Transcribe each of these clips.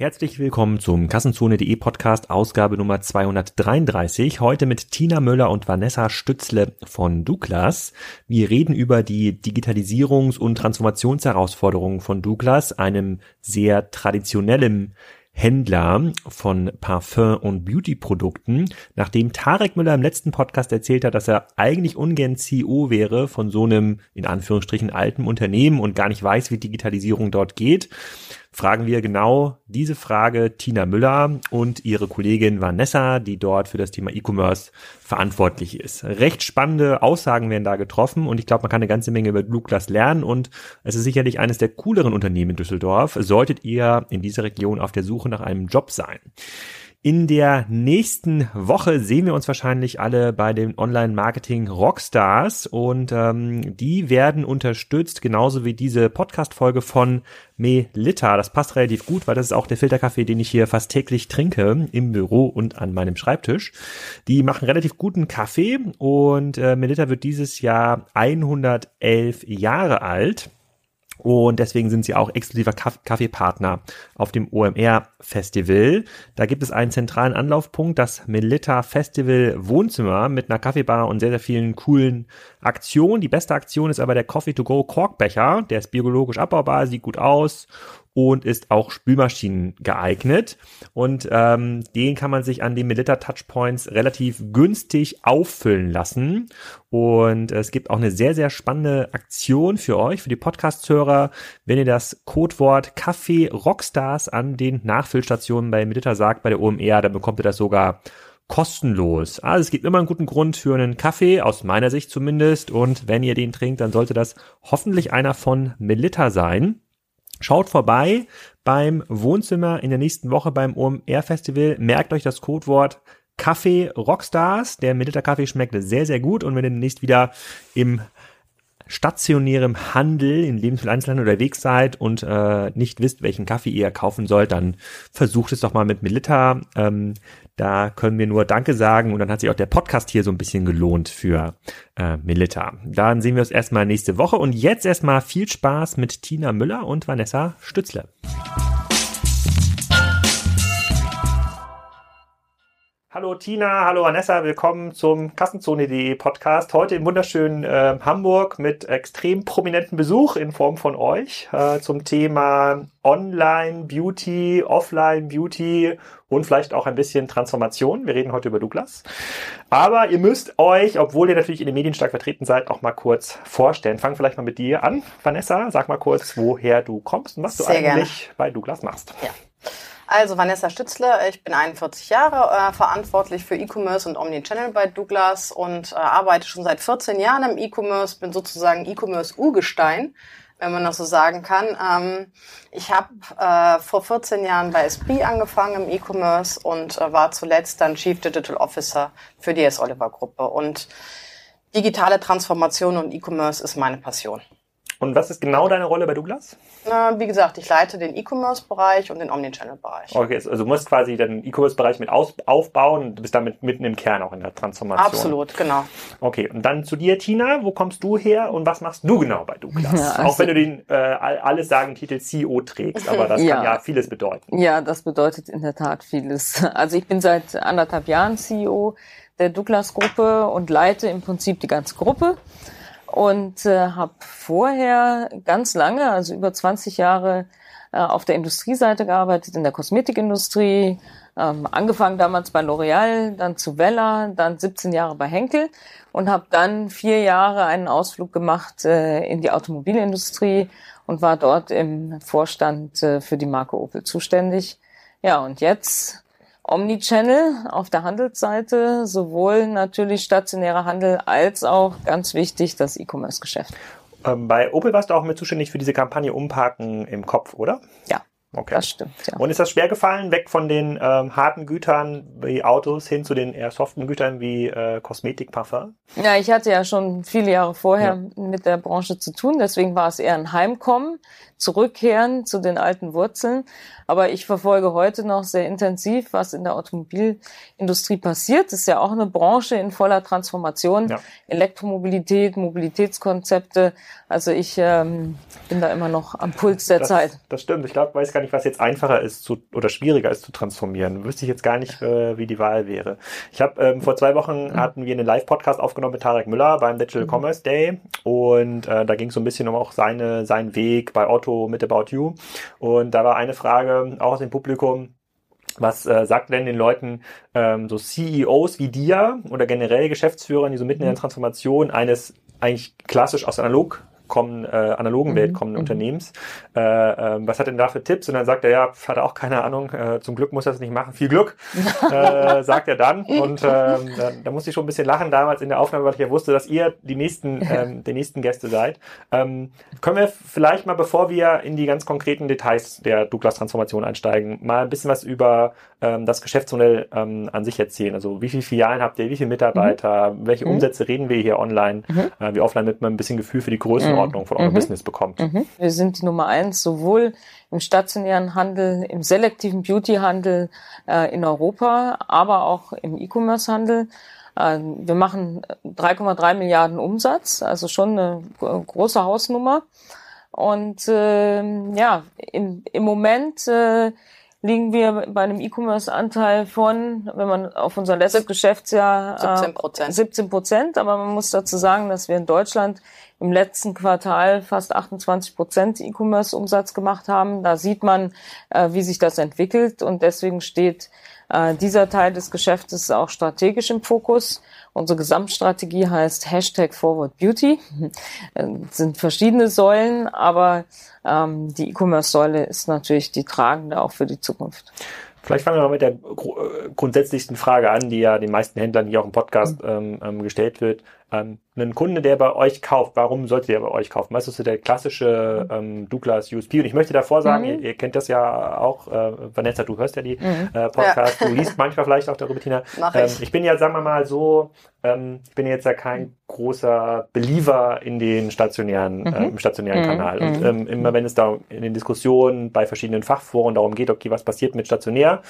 Herzlich willkommen zum Kassenzone.de Podcast Ausgabe Nummer 233. Heute mit Tina Müller und Vanessa Stützle von Douglas. Wir reden über die Digitalisierungs- und Transformationsherausforderungen von Douglas, einem sehr traditionellen Händler von Parfum- und Beauty-Produkten, nachdem Tarek Müller im letzten Podcast erzählt hat, dass er eigentlich ungern CEO wäre von so einem, in Anführungsstrichen, alten Unternehmen und gar nicht weiß, wie Digitalisierung dort geht, fragen wir genau diese Frage Tina Müller und ihre Kollegin Vanessa, die dort für das Thema E-Commerce verantwortlich ist. Recht spannende Aussagen werden da getroffen und ich glaube, man kann eine ganze Menge über Douglas lernen und es ist sicherlich eines der cooleren Unternehmen in Düsseldorf, solltet ihr in dieser Region auf der Suche nach einem Job sein. In der nächsten Woche sehen wir uns wahrscheinlich alle bei den Online-Marketing Rockstars und ähm, die werden unterstützt, genauso wie diese Podcast-Folge von Melita. Das passt relativ gut, weil das ist auch der Filterkaffee, den ich hier fast täglich trinke im Büro und an meinem Schreibtisch. Die machen relativ guten Kaffee und äh, Melita wird dieses Jahr 111 Jahre alt. Und deswegen sind sie auch exklusiver Kaffeepartner auf dem OMR Festival. Da gibt es einen zentralen Anlaufpunkt, das Melita Festival Wohnzimmer mit einer Kaffeebar und sehr, sehr vielen coolen Aktionen. Die beste Aktion ist aber der Coffee to Go Korkbecher. Der ist biologisch abbaubar, sieht gut aus und ist auch Spülmaschinen geeignet. Und ähm, den kann man sich an den Melitta Touchpoints relativ günstig auffüllen lassen. Und es gibt auch eine sehr, sehr spannende Aktion für euch, für die Podcast-Hörer, wenn ihr das Codewort Kaffee Rockstars an den Nachfüllstationen bei Melitta sagt, bei der OMR, dann bekommt ihr das sogar kostenlos. Also es gibt immer einen guten Grund für einen Kaffee, aus meiner Sicht zumindest. Und wenn ihr den trinkt, dann sollte das hoffentlich einer von Melitta sein. Schaut vorbei beim Wohnzimmer in der nächsten Woche beim OMR Festival. Merkt euch das Codewort Kaffee Rockstars. Der Militer Kaffee schmeckt sehr, sehr gut. Und wenn ihr demnächst wieder im stationärem Handel, in Lebensmitteleinzelhandel unterwegs seid und äh, nicht wisst, welchen Kaffee ihr kaufen sollt, dann versucht es doch mal mit Melita. Ähm, da können wir nur Danke sagen und dann hat sich auch der Podcast hier so ein bisschen gelohnt für äh, Melita. Dann sehen wir uns erstmal nächste Woche und jetzt erstmal viel Spaß mit Tina Müller und Vanessa Stützle. Hallo Tina, hallo Vanessa, willkommen zum Kassenzone.de Podcast. Heute im wunderschönen äh, Hamburg mit extrem prominenten Besuch in Form von euch äh, zum Thema Online Beauty, Offline Beauty und vielleicht auch ein bisschen Transformation. Wir reden heute über Douglas. Aber ihr müsst euch, obwohl ihr natürlich in den Medien stark vertreten seid, auch mal kurz vorstellen. Fang vielleicht mal mit dir an, Vanessa. Sag mal kurz, woher du kommst und was Sehr du eigentlich gerne. bei Douglas machst. Ja. Also Vanessa Stützle, ich bin 41 Jahre, äh, verantwortlich für E-Commerce und Omnichannel bei Douglas und äh, arbeite schon seit 14 Jahren im E-Commerce, bin sozusagen E-Commerce-Urgestein, wenn man das so sagen kann. Ähm, ich habe äh, vor 14 Jahren bei Esprit angefangen im E-Commerce und äh, war zuletzt dann Chief Digital Officer für die S. Oliver Gruppe. Und digitale Transformation und E-Commerce ist meine Passion. Und was ist genau deine Rolle bei Douglas? Na, wie gesagt, ich leite den E-Commerce-Bereich und den Omnichannel-Bereich. Okay, also du musst quasi den E-Commerce-Bereich mit aus, aufbauen und du bist damit mitten im Kern auch in der Transformation. Absolut, genau. Okay, und dann zu dir, Tina. Wo kommst du her und was machst du genau bei Douglas? Ja, also auch wenn du den äh, alles sagen Titel CEO trägst, aber das ja. kann ja vieles bedeuten. Ja, das bedeutet in der Tat vieles. Also ich bin seit anderthalb Jahren CEO der Douglas-Gruppe und leite im Prinzip die ganze Gruppe und äh, habe vorher ganz lange, also über 20 Jahre, äh, auf der Industrieseite gearbeitet, in der Kosmetikindustrie, ähm, angefangen damals bei L'Oreal, dann zu Vella, dann 17 Jahre bei Henkel und habe dann vier Jahre einen Ausflug gemacht äh, in die Automobilindustrie und war dort im Vorstand äh, für die Marke Opel zuständig. Ja, und jetzt Omnichannel auf der Handelsseite, sowohl natürlich stationärer Handel als auch ganz wichtig das E-Commerce-Geschäft. Ähm, bei Opel warst du auch mit zuständig für diese Kampagne Umparken im Kopf, oder? Ja. Okay. Das stimmt, ja. Und ist das schwer gefallen, weg von den ähm, harten Gütern wie Autos hin zu den eher soften Gütern wie äh, Kosmetik, Parfum? Ja, ich hatte ja schon viele Jahre vorher ja. mit der Branche zu tun, deswegen war es eher ein Heimkommen, zurückkehren zu den alten Wurzeln. Aber ich verfolge heute noch sehr intensiv, was in der Automobilindustrie passiert. Das ist ja auch eine Branche in voller Transformation. Ja. Elektromobilität, Mobilitätskonzepte. Also ich ähm, bin da immer noch am Puls der das, Zeit. Das stimmt. Ich glaube, weiß gar gar nicht, was jetzt einfacher ist zu, oder schwieriger ist zu transformieren. Wüsste ich jetzt gar nicht, äh, wie die Wahl wäre. Ich habe ähm, vor zwei Wochen hatten wir einen Live-Podcast aufgenommen mit Tarek Müller beim Digital mhm. Commerce Day und äh, da ging es so ein bisschen um auch seine, seinen Weg bei Otto mit About You. Und da war eine Frage auch aus dem Publikum, was äh, sagt denn den Leuten ähm, so CEOs wie dir oder generell Geschäftsführern, die so mitten in der mhm. Transformation eines eigentlich klassisch aus analog kommen, äh, analogen Welt mhm. kommenden mhm. Unternehmens. Äh, äh, was hat denn da für Tipps? Und dann sagt er, ja, hat er auch keine Ahnung, äh, zum Glück muss er es nicht machen. Viel Glück, äh, sagt er dann. Und äh, da, da musste ich schon ein bisschen lachen damals in der Aufnahme, weil ich ja wusste, dass ihr die nächsten, ähm, die nächsten Gäste seid. Ähm, können wir vielleicht mal, bevor wir in die ganz konkreten Details der Douglas-Transformation einsteigen, mal ein bisschen was über ähm, das Geschäftsmodell ähm, an sich erzählen? Also wie viele Filialen habt ihr, wie viele Mitarbeiter, mhm. welche mhm. Umsätze reden wir hier online, mhm. äh, wie offline, damit man ein bisschen Gefühl für die Größenordnung von eurem mhm. Business bekommt? Mhm. Wir sind die Nummer eins, sowohl im stationären Handel, im selektiven Beauty-Handel äh, in Europa, aber auch im E-Commerce-Handel. Äh, wir machen 3,3 Milliarden Umsatz, also schon eine große Hausnummer. Und äh, ja, im, im Moment äh, liegen wir bei einem E-Commerce-Anteil von, wenn man auf unser letztes Geschäftsjahr 17 Prozent. 17 Prozent. Aber man muss dazu sagen, dass wir in Deutschland im letzten Quartal fast 28 Prozent E-Commerce-Umsatz gemacht haben. Da sieht man, äh, wie sich das entwickelt und deswegen steht äh, dieser Teil des Geschäftes auch strategisch im Fokus. Unsere Gesamtstrategie heißt Hashtag Forward Beauty. Es sind verschiedene Säulen, aber ähm, die E-Commerce-Säule ist natürlich die tragende auch für die Zukunft. Vielleicht fangen wir mal mit der grundsätzlichsten Frage an, die ja den meisten Händlern hier auch im Podcast mhm. ähm, ähm gestellt wird. Ähm, ein Kunde, der bei euch kauft, warum sollte der bei euch kaufen? Was ist so der klassische ähm, Douglas USP? Und ich möchte davor sagen, mhm. ihr, ihr, kennt das ja auch, äh, Vanessa, du hörst ja die mhm. äh, Podcasts, ja. du liest manchmal vielleicht auch darüber, Tina. Mach ich. Ähm, ich bin ja, sagen wir mal so, ähm, ich bin jetzt ja kein großer Believer in den stationären, mhm. äh, im stationären mhm. Kanal. Und mhm. ähm, immer wenn es da in den Diskussionen bei verschiedenen Fachforen darum geht, okay, was passiert mit stationär,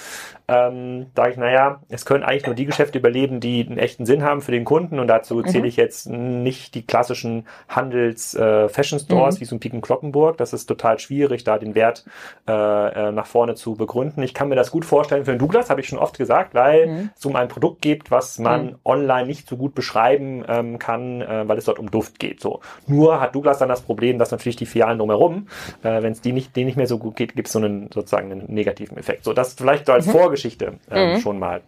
ähm, sage ich, naja, es können eigentlich nur die Geschäfte überleben, die einen echten Sinn haben für den Kunden. Und dazu mhm. zähle ich jetzt nicht die klassischen Handels-Fashion-Stores äh, wie so ein Piken Kloppenburg. Das ist total schwierig, da den Wert äh, äh, nach vorne zu begründen. Ich kann mir das gut vorstellen für den Douglas, habe ich schon oft gesagt, weil mhm. es um ein Produkt geht, was man mhm. online nicht so gut beschreiben ähm, kann, äh, weil es dort um Duft geht. So. Nur hat Douglas dann das Problem, dass natürlich die Filialen drumherum, äh, wenn es die nicht, denen nicht mehr so gut geht, gibt es so einen sozusagen einen negativen Effekt. So, das vielleicht so als mhm. Vorgeschichte ähm, mhm. schon mal.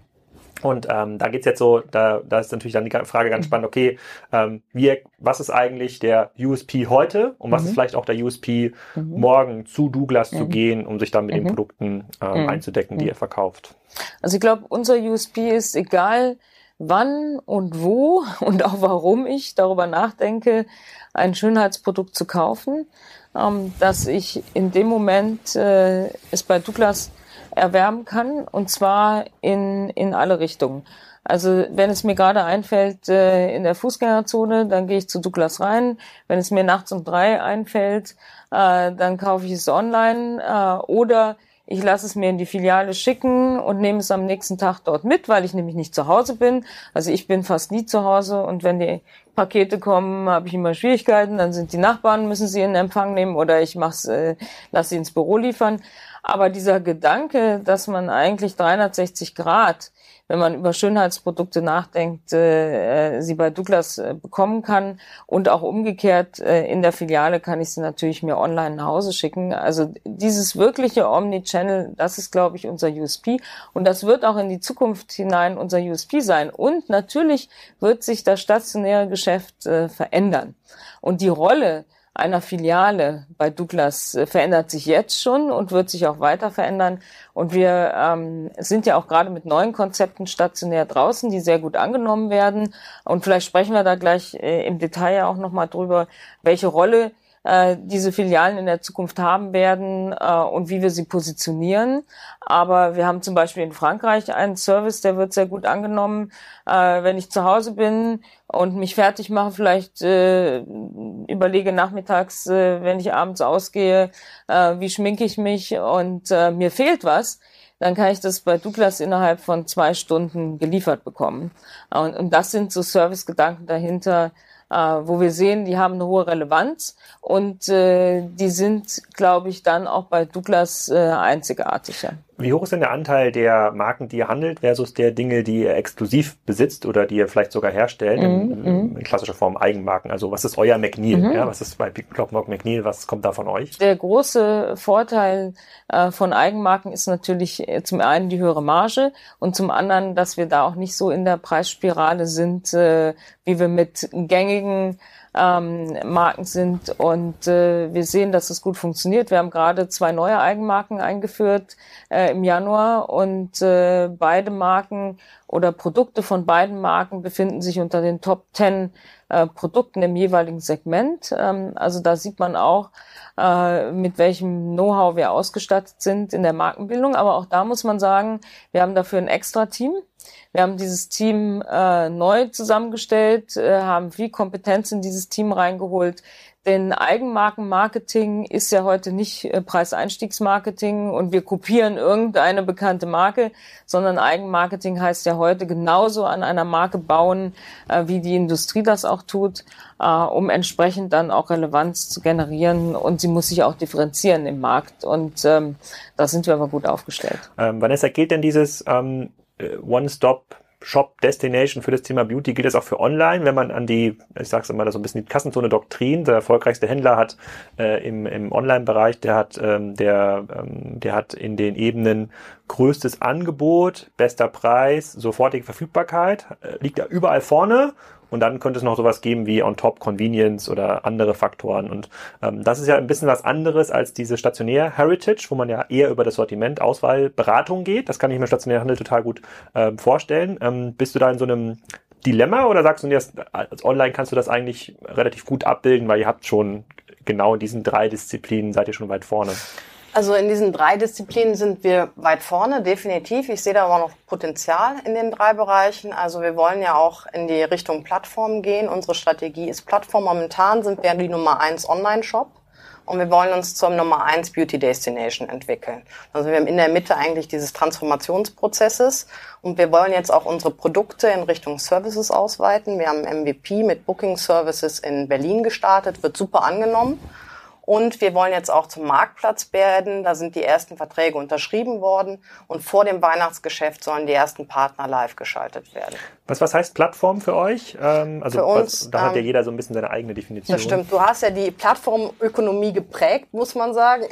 Und ähm, da geht's jetzt so, da, da ist natürlich dann die Frage ganz mhm. spannend, okay, ähm, wie, was ist eigentlich der USP heute und was mhm. ist vielleicht auch der USP mhm. morgen zu Douglas zu mhm. gehen, um sich dann mit den mhm. Produkten äh, einzudecken, die ihr verkauft? Also ich glaube, unser USP ist egal, wann und wo und auch warum ich darüber nachdenke, ein Schönheitsprodukt zu kaufen, ähm, dass ich in dem Moment äh, es bei Douglas erwärmen kann und zwar in, in alle Richtungen. Also wenn es mir gerade einfällt äh, in der Fußgängerzone, dann gehe ich zu Douglas rein. Wenn es mir nachts um drei einfällt, äh, dann kaufe ich es online äh, oder ich lasse es mir in die Filiale schicken und nehme es am nächsten Tag dort mit, weil ich nämlich nicht zu Hause bin. Also ich bin fast nie zu Hause und wenn die Pakete kommen, habe ich immer Schwierigkeiten. Dann sind die Nachbarn, müssen sie in Empfang nehmen oder ich mach's, äh, lasse sie ins Büro liefern. Aber dieser Gedanke, dass man eigentlich 360 Grad, wenn man über Schönheitsprodukte nachdenkt, äh, sie bei Douglas äh, bekommen kann und auch umgekehrt äh, in der Filiale kann ich sie natürlich mir online nach Hause schicken. Also dieses wirkliche Omnichannel, das ist, glaube ich, unser USP und das wird auch in die Zukunft hinein unser USP sein. Und natürlich wird sich das stationäre Geschäft äh, verändern und die Rolle einer Filiale bei Douglas äh, verändert sich jetzt schon und wird sich auch weiter verändern. Und wir ähm, sind ja auch gerade mit neuen Konzepten stationär draußen, die sehr gut angenommen werden. Und vielleicht sprechen wir da gleich äh, im Detail auch nochmal drüber, welche Rolle äh, diese Filialen in der Zukunft haben werden äh, und wie wir sie positionieren. Aber wir haben zum Beispiel in Frankreich einen Service, der wird sehr gut angenommen. Äh, wenn ich zu Hause bin und mich fertig mache, vielleicht äh, überlege nachmittags, äh, wenn ich abends ausgehe, äh, wie schminke ich mich und äh, mir fehlt was, dann kann ich das bei Douglas innerhalb von zwei Stunden geliefert bekommen. Und, und das sind so Servicegedanken dahinter, äh, wo wir sehen, die haben eine hohe Relevanz und äh, die sind, glaube ich, dann auch bei Douglas äh, einzigartig. Wie hoch ist denn der Anteil der Marken, die ihr handelt, versus der Dinge, die ihr exklusiv besitzt oder die ihr vielleicht sogar herstellt, mhm, in, in, in, klassischer Form Eigenmarken? Also was ist euer McNeil? Mhm. Ja, was ist bei Clockwork McNeil? Was kommt da von euch? Der große Vorteil äh, von Eigenmarken ist natürlich äh, zum einen die höhere Marge und zum anderen, dass wir da auch nicht so in der Preisspirale sind, äh, wie wir mit gängigen ähm, Marken sind. Und äh, wir sehen, dass es gut funktioniert. Wir haben gerade zwei neue Eigenmarken eingeführt äh, im Januar und äh, beide Marken oder Produkte von beiden Marken befinden sich unter den Top 10 äh, Produkten im jeweiligen Segment. Ähm, also da sieht man auch, äh, mit welchem Know-how wir ausgestattet sind in der Markenbildung. Aber auch da muss man sagen, wir haben dafür ein extra Team. Wir haben dieses Team äh, neu zusammengestellt, äh, haben viel Kompetenz in dieses Team reingeholt. Denn Eigenmarkenmarketing ist ja heute nicht äh, Preiseinstiegsmarketing und wir kopieren irgendeine bekannte Marke, sondern Eigenmarketing heißt ja heute genauso an einer Marke bauen, äh, wie die Industrie das auch tut, äh, um entsprechend dann auch Relevanz zu generieren und sie muss sich auch differenzieren im Markt und ähm, da sind wir aber gut aufgestellt. Ähm, Vanessa, gilt denn dieses ähm, One-Stop Shop Destination für das Thema Beauty. Gilt das auch für Online, wenn man an die, ich sag's immer so ein bisschen die Kassenzone Doktrin, der erfolgreichste Händler hat äh, im, im Online-Bereich, der hat, ähm, der, ähm, der hat in den Ebenen größtes Angebot, bester Preis, sofortige Verfügbarkeit, äh, liegt da überall vorne und dann könnte es noch sowas geben wie on top Convenience oder andere Faktoren. Und ähm, das ist ja ein bisschen was anderes als diese stationär Heritage, wo man ja eher über das Sortiment, Auswahl, Beratung geht. Das kann ich mir stationär Handel total gut ähm, vorstellen. Ähm, bist du da in so einem Dilemma oder sagst du dir, als online kannst du das eigentlich relativ gut abbilden, weil ihr habt schon genau in diesen drei Disziplinen seid ihr schon weit vorne? Also in diesen drei Disziplinen sind wir weit vorne, definitiv. Ich sehe da aber noch Potenzial in den drei Bereichen. Also wir wollen ja auch in die Richtung Plattform gehen. Unsere Strategie ist Plattform. Momentan sind wir die Nummer eins Online-Shop und wir wollen uns zum Nummer eins Beauty Destination entwickeln. Also wir haben in der Mitte eigentlich dieses Transformationsprozesses und wir wollen jetzt auch unsere Produkte in Richtung Services ausweiten. Wir haben MVP mit Booking Services in Berlin gestartet, wird super angenommen. Und wir wollen jetzt auch zum Marktplatz werden. Da sind die ersten Verträge unterschrieben worden. Und vor dem Weihnachtsgeschäft sollen die ersten Partner live geschaltet werden. Was, was heißt Plattform für euch? Ähm, also für uns, was, da hat ja ähm, jeder so ein bisschen seine eigene Definition. Das stimmt. Du hast ja die Plattformökonomie geprägt, muss man sagen.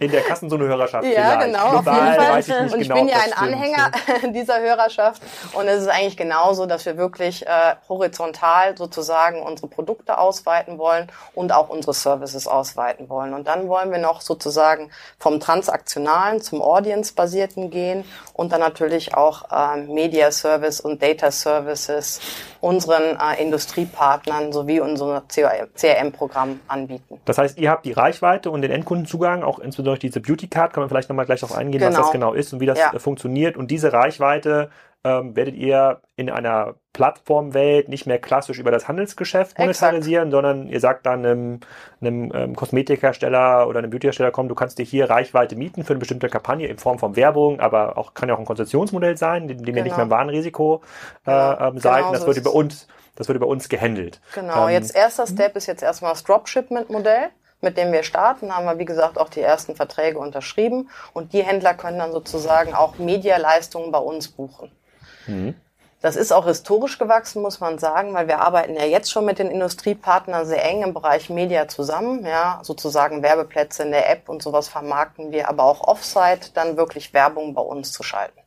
In der Kassenzone-Hörerschaft Ja, vielleicht. genau. Global, auf jeden Fall. Weiß ich nicht Und ich genau, bin ja ein stimmt. Anhänger dieser Hörerschaft. Und es ist eigentlich genauso, dass wir wirklich äh, horizontal sozusagen unsere Produkte ausweiten wollen und auch unsere Services ausweiten wollen. Und dann wollen wir noch sozusagen vom transaktionalen zum Audience-basierten gehen und dann natürlich auch äh, Media Service und Data Service Services unseren äh, Industriepartnern sowie unser CRM-Programm anbieten. Das heißt, ihr habt die Reichweite und den Endkundenzugang, auch insbesondere diese Beauty Card, kann man vielleicht nochmal gleich darauf eingehen, genau. was das genau ist und wie das ja. funktioniert. Und diese Reichweite ähm, werdet ihr in einer Plattformwelt nicht mehr klassisch über das Handelsgeschäft monetarisieren, Exakt. sondern ihr sagt dann einem, einem ähm, Kosmetikhersteller oder einem Beautyhersteller, komm, du kannst dir hier Reichweite mieten für eine bestimmte Kampagne in Form von Werbung, aber auch kann ja auch ein Konzessionsmodell sein, in dem genau. ihr nicht mehr im Warenrisiko äh, genau. ähm, seid. Genau das so wird über uns, das wird über uns gehandelt. Genau, ähm, jetzt erster Step ist jetzt erstmal das Dropshipment-Modell mit dem wir starten, haben wir, wie gesagt, auch die ersten Verträge unterschrieben und die Händler können dann sozusagen auch Medialeistungen bei uns buchen. Mhm. Das ist auch historisch gewachsen, muss man sagen, weil wir arbeiten ja jetzt schon mit den Industriepartnern sehr eng im Bereich Media zusammen, ja, sozusagen Werbeplätze in der App und sowas vermarkten wir, aber auch Offsite dann wirklich Werbung bei uns zu schalten.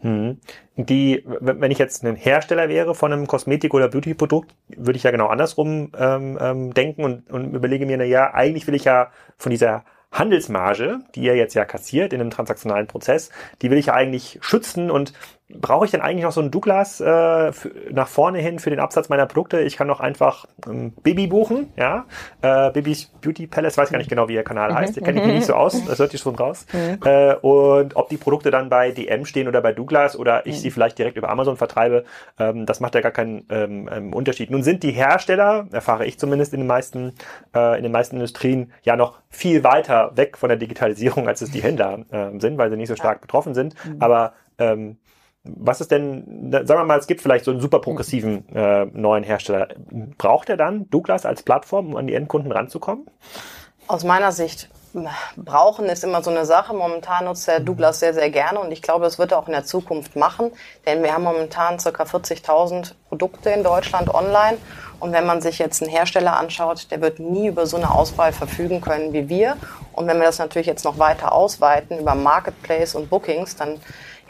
Hm. Die, wenn ich jetzt ein Hersteller wäre von einem Kosmetik- oder Beauty-Produkt, würde ich ja genau andersrum ähm, ähm, denken und, und überlege mir, na ja, eigentlich will ich ja von dieser Handelsmarge, die ihr jetzt ja kassiert in einem transaktionalen Prozess, die will ich ja eigentlich schützen und brauche ich denn eigentlich noch so ein Douglas äh, für, nach vorne hin für den Absatz meiner Produkte? Ich kann doch einfach ähm, Baby buchen, ja. Äh, Babys Beauty Palace, weiß gar nicht genau, wie ihr Kanal mhm. heißt. Kenne ich mich nicht so aus, das hört sich schon raus. Mhm. Äh, und ob die Produkte dann bei DM stehen oder bei Douglas oder ich sie mhm. vielleicht direkt über Amazon vertreibe, ähm, das macht ja gar keinen ähm, ähm, Unterschied. Nun sind die Hersteller, erfahre ich zumindest in den meisten, äh, in den meisten Industrien, ja noch viel weiter weg von der Digitalisierung, als es die Händler äh, sind, weil sie nicht so stark betroffen sind. Aber ähm, was ist denn, sagen wir mal, es gibt vielleicht so einen super progressiven äh, neuen Hersteller. Braucht er dann Douglas als Plattform, um an die Endkunden ranzukommen? Aus meiner Sicht brauchen ist immer so eine Sache. Momentan nutzt der Douglas sehr, sehr gerne und ich glaube, das wird er auch in der Zukunft machen, denn wir haben momentan ca. 40.000 Produkte in Deutschland online und wenn man sich jetzt einen Hersteller anschaut, der wird nie über so eine Auswahl verfügen können wie wir. Und wenn wir das natürlich jetzt noch weiter ausweiten über Marketplace und Bookings, dann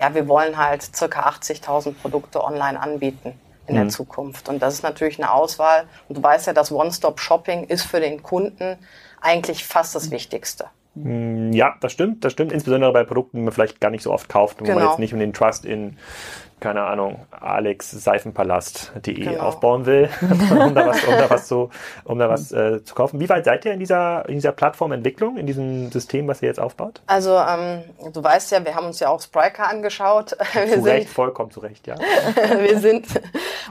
ja, wir wollen halt circa 80.000 Produkte online anbieten in mhm. der Zukunft. Und das ist natürlich eine Auswahl. Und du weißt ja, das One-Stop-Shopping ist für den Kunden eigentlich fast das Wichtigste. Mm, ja, das stimmt, das stimmt. Insbesondere bei Produkten, die man vielleicht gar nicht so oft kauft, wo genau. man jetzt nicht um den Trust in keine Ahnung, alexseifenpalast.de genau. aufbauen will, um da was, um da was, zu, um da was äh, zu kaufen. Wie weit seid ihr in dieser, in dieser Plattformentwicklung, in diesem System, was ihr jetzt aufbaut? Also ähm, du weißt ja, wir haben uns ja auch Spriker angeschaut. Wir zu Recht, vollkommen zu Recht, ja. wir sind,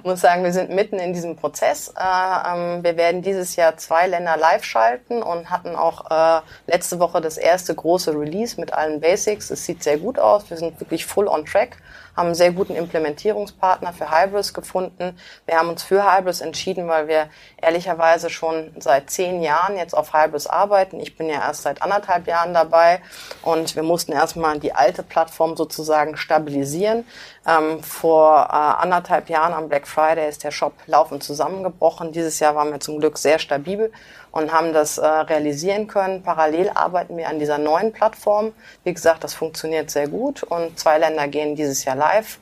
muss sagen, wir sind mitten in diesem Prozess. Äh, ähm, wir werden dieses Jahr zwei Länder live schalten und hatten auch äh, letzte Woche das erste große Release mit allen Basics. Es sieht sehr gut aus. Wir sind wirklich full on track haben einen sehr guten Implementierungspartner für Hybris gefunden. Wir haben uns für Hybris entschieden, weil wir ehrlicherweise schon seit zehn Jahren jetzt auf Hybris arbeiten. Ich bin ja erst seit anderthalb Jahren dabei und wir mussten erstmal die alte Plattform sozusagen stabilisieren. Ähm, vor äh, anderthalb Jahren am Black Friday ist der Shop laufend zusammengebrochen. Dieses Jahr waren wir zum Glück sehr stabil und haben das äh, realisieren können. Parallel arbeiten wir an dieser neuen Plattform. Wie gesagt, das funktioniert sehr gut und zwei Länder gehen dieses Jahr live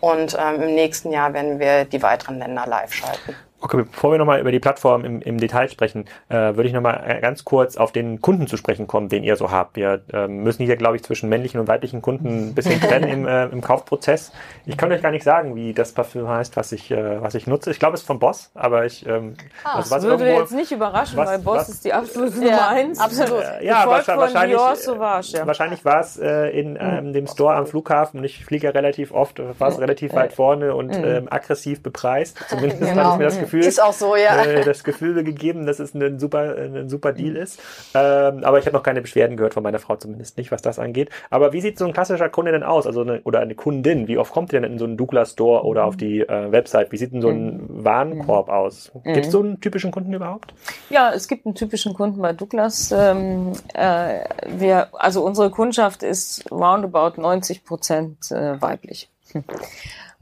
und ähm, im nächsten Jahr werden wir die weiteren Länder live schalten. Okay, bevor wir nochmal über die Plattform im, im Detail sprechen, äh, würde ich nochmal äh, ganz kurz auf den Kunden zu sprechen kommen, den ihr so habt. Wir äh, müssen hier, glaube ich, zwischen männlichen und weiblichen Kunden ein bisschen trennen im, äh, im Kaufprozess. Ich kann euch gar nicht sagen, wie das Parfüm heißt, was ich, äh, was ich nutze. Ich glaube, es ist von Boss, aber ich... Ähm, ah, also das würde irgendwo, jetzt nicht überraschen, was, weil Boss was, ist die absolute Nummer ja, eins. Absolut. Äh, ja, wahrscheinlich, Dior, Sauvage, ja. wahrscheinlich war es äh, in ähm, dem Store am Flughafen und ich fliege ja relativ oft, war es relativ weit vorne und ähm, aggressiv bepreist. Zumindest genau. hatte ich mir das Gefühl. Ist auch so, ja äh, das Gefühl gegeben, dass es ein super, ein super Deal ist. Ähm, aber ich habe noch keine Beschwerden gehört von meiner Frau zumindest nicht, was das angeht. Aber wie sieht so ein klassischer Kunde denn aus? Also eine, oder eine Kundin? Wie oft kommt ihr denn in so einen Douglas Store oder auf die äh, Website? Wie sieht denn so ein mhm. Warenkorb aus? Gibt es so einen typischen Kunden überhaupt? Ja, es gibt einen typischen Kunden bei Douglas. Ähm, äh, wir, also unsere Kundschaft ist roundabout 90 Prozent äh, weiblich.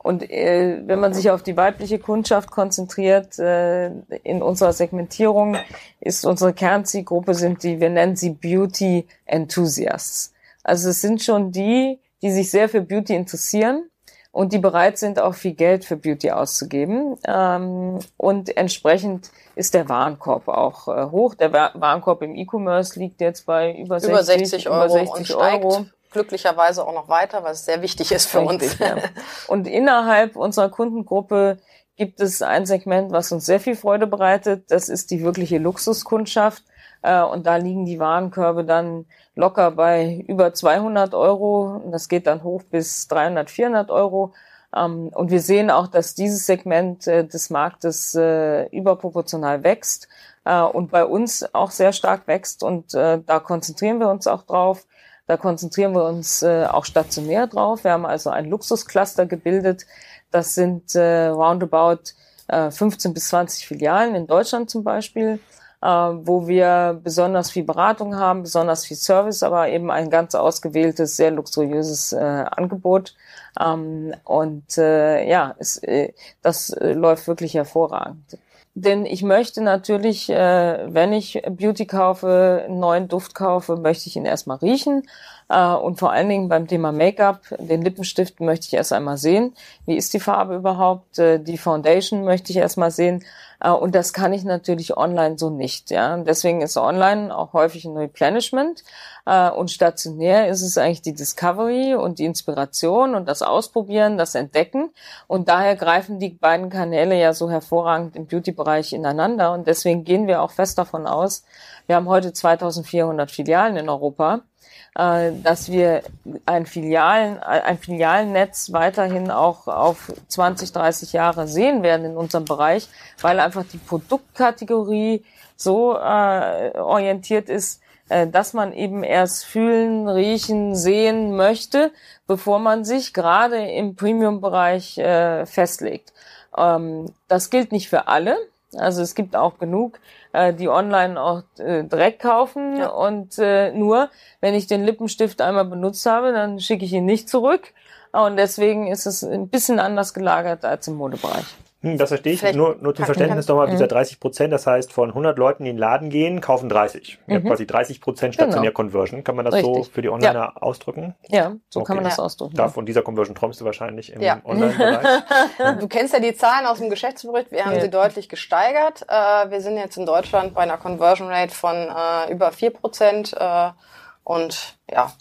Und äh, wenn man sich auf die weibliche Kundschaft konzentriert, äh, in unserer Segmentierung ist unsere Kernzielgruppe sind die, wir nennen sie Beauty Enthusiasts. Also es sind schon die, die sich sehr für Beauty interessieren und die bereit sind, auch viel Geld für Beauty auszugeben. Ähm, und entsprechend ist der Warenkorb auch äh, hoch. Der Warenkorb im E-Commerce liegt jetzt bei über 60, über 60 Euro. Über 60 Euro glücklicherweise auch noch weiter, was sehr wichtig ist für Richtig, uns. Ja. Und innerhalb unserer Kundengruppe gibt es ein Segment, was uns sehr viel Freude bereitet. Das ist die wirkliche Luxuskundschaft. Äh, und da liegen die Warenkörbe dann locker bei über 200 Euro. Das geht dann hoch bis 300, 400 Euro. Ähm, und wir sehen auch, dass dieses Segment äh, des Marktes äh, überproportional wächst und bei uns auch sehr stark wächst. Und da konzentrieren wir uns auch drauf. Da konzentrieren wir uns äh, auch stationär drauf. Wir haben also ein Luxuscluster gebildet. Das sind äh, roundabout äh, 15 bis 20 Filialen in Deutschland zum Beispiel, äh, wo wir besonders viel Beratung haben, besonders viel Service, aber eben ein ganz ausgewähltes, sehr luxuriöses äh, Angebot. Ähm, und äh, ja, es, äh, das äh, läuft wirklich hervorragend. Denn ich möchte natürlich, äh, wenn ich Beauty kaufe, einen neuen Duft kaufe, möchte ich ihn erstmal riechen. Äh, und vor allen Dingen beim Thema Make-up, den Lippenstift möchte ich erst einmal sehen. Wie ist die Farbe überhaupt? Äh, die Foundation möchte ich erstmal sehen. Äh, und das kann ich natürlich online so nicht. Ja, deswegen ist online auch häufig ein Replenishment. Äh, und stationär ist es eigentlich die Discovery und die Inspiration und das Ausprobieren, das Entdecken. Und daher greifen die beiden Kanäle ja so hervorragend im Beauty-Bereich ineinander. Und deswegen gehen wir auch fest davon aus, wir haben heute 2400 Filialen in Europa äh, dass wir ein Filialen, ein Filialennetz weiterhin auch auf 20, 30 Jahre sehen werden in unserem Bereich, weil einfach die Produktkategorie so äh, orientiert ist, äh, dass man eben erst fühlen, riechen, sehen möchte, bevor man sich gerade im Premium-Bereich äh, festlegt. Ähm, das gilt nicht für alle. Also es gibt auch genug, äh, die online auch äh, direkt kaufen ja. und äh, nur, wenn ich den Lippenstift einmal benutzt habe, dann schicke ich ihn nicht zurück. Und deswegen ist es ein bisschen anders gelagert als im Modebereich. Hm, das verstehe ich. nur, nur zum Verständnis nochmal, dieser 30 mhm. Prozent, das heißt, von 100 Leuten, die in den Laden gehen, kaufen 30. Mhm. Ja, quasi 30 Prozent stationär genau. Conversion. Kann man das Richtig. so für die Onliner ja. ausdrücken? Ja, so okay. kann man das ausdrücken. Da von dieser Conversion träumst du wahrscheinlich im ja. Online-Bereich. du kennst ja die Zahlen aus dem Geschäftsbericht. Wir haben ja. sie deutlich gesteigert. Äh, wir sind jetzt in Deutschland bei einer Conversion Rate von äh, über 4 Prozent. Äh, und ja,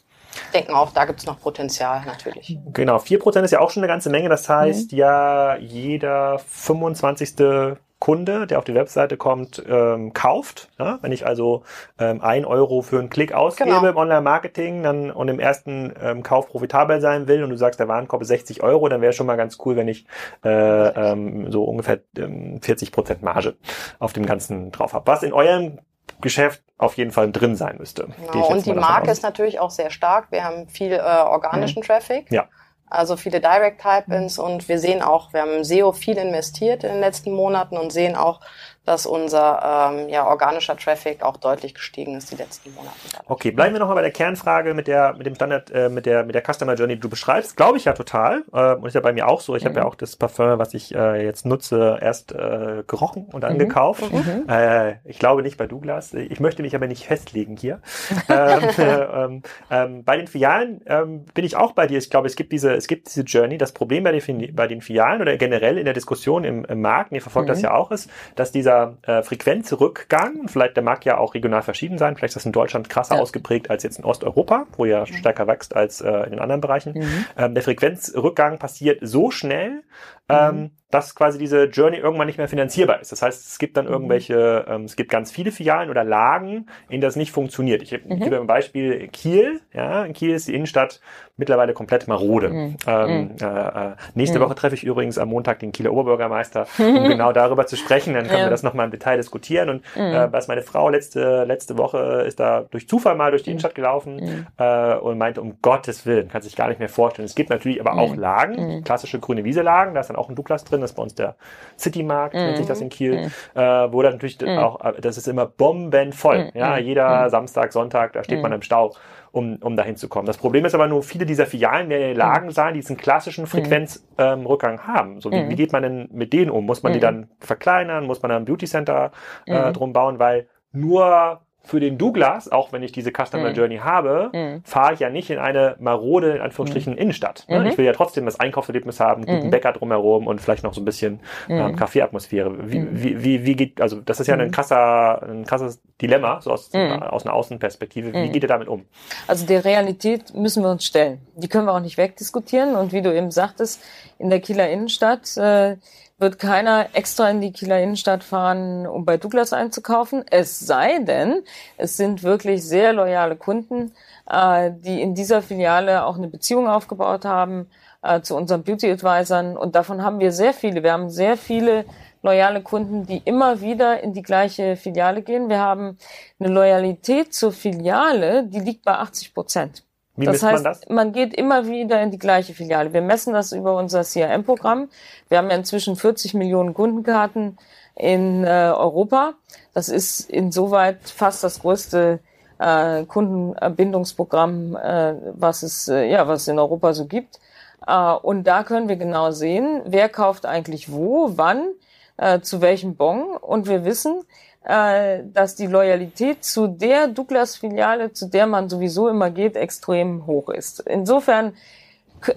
denken auch, da gibt es noch Potenzial natürlich. Genau, 4% ist ja auch schon eine ganze Menge. Das heißt, mhm. ja, jeder 25. Kunde, der auf die Webseite kommt, ähm, kauft. Ja? Wenn ich also ähm, ein Euro für einen Klick ausgebe genau. im Online-Marketing dann und im ersten ähm, Kauf profitabel sein will und du sagst, der Warenkorb ist 60 Euro, dann wäre schon mal ganz cool, wenn ich äh, ähm, so ungefähr ähm, 40 Prozent Marge auf dem Ganzen drauf habe. Was in eurem Geschäft auf jeden Fall drin sein müsste. Genau, und die Marke ist natürlich auch sehr stark. Wir haben viel äh, organischen mhm. Traffic. Ja. Also viele Direct Type-Ins und wir sehen auch, wir haben SEO viel investiert in den letzten Monaten und sehen auch, dass unser ähm, ja, organischer Traffic auch deutlich gestiegen ist die letzten Monate. Okay, bleiben wir nochmal bei der Kernfrage mit der mit dem Standard äh, mit der mit der Customer Journey, die du beschreibst. Glaube ich ja total äh, und ist ja bei mir auch so. Ich mhm. habe ja auch das Parfum, was ich äh, jetzt nutze, erst äh, gerochen und dann mhm. gekauft. Mhm. Äh, ich glaube nicht bei Douglas. Ich möchte mich aber nicht festlegen hier. ähm, äh, ähm, bei den Filialen ähm, bin ich auch bei dir. Ich glaube, es gibt diese es gibt diese Journey. Das Problem bei den, bei den Filialen oder generell in der Diskussion im, im Markt, ihr verfolgt das mhm. ja auch, ist, dass dieser äh, Frequenzrückgang, vielleicht der mag ja auch regional verschieden sein, vielleicht ist das in Deutschland krasser ja. ausgeprägt als jetzt in Osteuropa, wo ja stärker wächst als äh, in den anderen Bereichen. Mhm. Ähm, der Frequenzrückgang passiert so schnell, ähm, mhm. Dass quasi diese Journey irgendwann nicht mehr finanzierbar ist. Das heißt, es gibt dann mhm. irgendwelche, ähm, es gibt ganz viele Filialen oder Lagen, in das nicht funktioniert. Ich, mhm. gebe ein Beispiel Kiel. Ja, in Kiel ist die Innenstadt mittlerweile komplett marode. Mhm. Ähm, mhm. äh, äh, nächste mhm. Woche treffe ich übrigens am Montag den Kieler Oberbürgermeister, um genau darüber zu sprechen. Dann können ja. wir das nochmal im Detail diskutieren. Und äh, was meine Frau letzte, letzte Woche ist da durch Zufall mal durch die Innenstadt gelaufen äh, und meinte, um Gottes Willen, kann sich gar nicht mehr vorstellen. Es gibt natürlich aber auch Lagen, klassische grüne Wiese-Lagen, da ist dann auch ein Douglas drin, das ist bei uns der City-Markt, nennt sich das in Kiel, äh, wo dann natürlich auch, äh, das ist immer bombenvoll. Ja, jeder Samstag, Sonntag, da steht man im Stau um, um dahin zu kommen. Das Problem ist aber nur, viele dieser Filialen werden in der Lage mhm. sein, diesen klassischen Frequenzrückgang ähm, haben. So, wie, mhm. wie geht man denn mit denen um? Muss man die mhm. dann verkleinern? Muss man da ein Beauty Center äh, drum bauen? Weil nur für den Douglas, auch wenn ich diese Customer mhm. Journey habe, mhm. fahre ich ja nicht in eine marode, in Anführungsstrichen, mhm. Innenstadt. Ne? Mhm. Ich will ja trotzdem das Einkaufserlebnis haben, guten mhm. Bäcker drumherum und vielleicht noch so ein bisschen ähm, Kaffeeatmosphäre. Wie, wie, wie, wie geht, also das ist ja ein krasser, ein krasses Dilemma, so aus, aus einer Außenperspektive. Wie geht ihr damit um? Also der Realität müssen wir uns stellen. Die können wir auch nicht wegdiskutieren. Und wie du eben sagtest, in der Kieler Innenstadt, äh, wird keiner extra in die Kieler Innenstadt fahren, um bei Douglas einzukaufen. Es sei denn, es sind wirklich sehr loyale Kunden, äh, die in dieser Filiale auch eine Beziehung aufgebaut haben äh, zu unseren Beauty Advisern. Und davon haben wir sehr viele. Wir haben sehr viele loyale Kunden, die immer wieder in die gleiche Filiale gehen. Wir haben eine Loyalität zur Filiale, die liegt bei 80 Prozent. Wie das heißt, man, das? man geht immer wieder in die gleiche Filiale. Wir messen das über unser CRM-Programm. Wir haben ja inzwischen 40 Millionen Kundenkarten in äh, Europa. Das ist insoweit fast das größte äh, Kundenbindungsprogramm, äh, was es äh, ja was es in Europa so gibt. Äh, und da können wir genau sehen, wer kauft eigentlich wo, wann, äh, zu welchem Bon. Und wir wissen, äh, dass die Loyalität zu der Douglas-Filiale, zu der man sowieso immer geht, extrem hoch ist. Insofern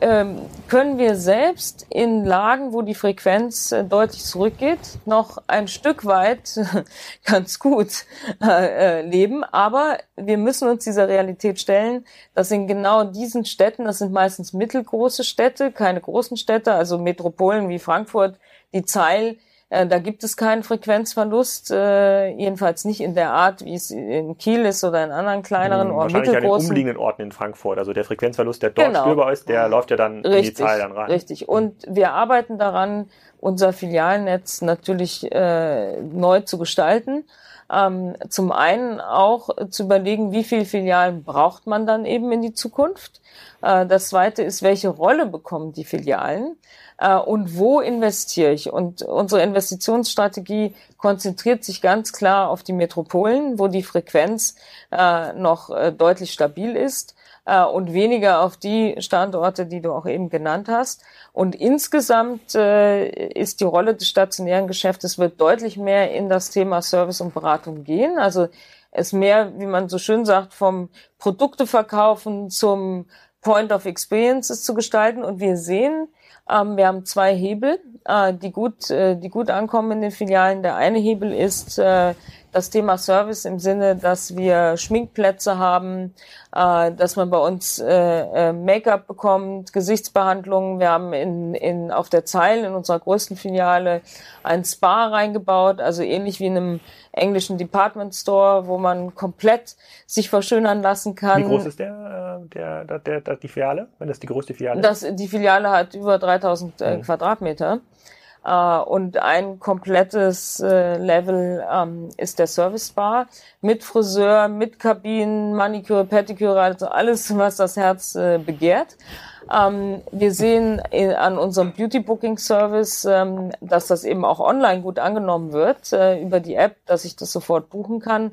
ähm, können wir selbst in Lagen, wo die Frequenz äh, deutlich zurückgeht, noch ein Stück weit ganz gut äh, leben. Aber wir müssen uns dieser Realität stellen, dass in genau diesen Städten, das sind meistens mittelgroße Städte, keine großen Städte, also Metropolen wie Frankfurt, die Zeil äh, da gibt es keinen Frequenzverlust, äh, jedenfalls nicht in der Art, wie es in Kiel ist oder in anderen kleineren hm, oder mittelgroßen. an den umliegenden Orten in Frankfurt. Also der Frequenzverlust, der dort genau. spürbar ist, der läuft ja dann richtig, in die Zahl dann rein. Richtig. Und wir arbeiten daran, unser Filialnetz natürlich äh, neu zu gestalten. Ähm, zum einen auch zu überlegen, wie viele Filialen braucht man dann eben in die Zukunft. Äh, das zweite ist, welche Rolle bekommen die Filialen äh, und wo investiere ich? Und unsere Investitionsstrategie konzentriert sich ganz klar auf die Metropolen, wo die Frequenz äh, noch äh, deutlich stabil ist äh, und weniger auf die Standorte, die du auch eben genannt hast. Und insgesamt äh, ist die Rolle des stationären Geschäftes wird deutlich mehr in das Thema Service und Beratung gehen. Also es mehr, wie man so schön sagt, vom Produkte verkaufen zum Point of Experiences zu gestalten. Und wir sehen, wir haben zwei Hebel, äh, die gut, äh, die gut ankommen in den Filialen. Der eine Hebel ist äh, das Thema Service im Sinne, dass wir Schminkplätze haben, äh, dass man bei uns äh, äh, Make-up bekommt, Gesichtsbehandlungen. Wir haben in, in, auf der Zeil in unserer größten Filiale ein Spa reingebaut, also ähnlich wie in einem englischen Department Store, wo man komplett sich verschönern lassen kann. Wie groß ist der, äh, der, der, der, der die Filiale, wenn das die größte Filiale ist? Das, die Filiale hat über 3000 äh, mhm. Quadratmeter. Uh, und ein komplettes äh, Level ähm, ist der Service Bar mit Friseur, mit Kabinen, Maniküre, Pediküre, also alles, was das Herz äh, begehrt. Ähm, wir sehen in, an unserem Beauty Booking Service, ähm, dass das eben auch online gut angenommen wird äh, über die App, dass ich das sofort buchen kann.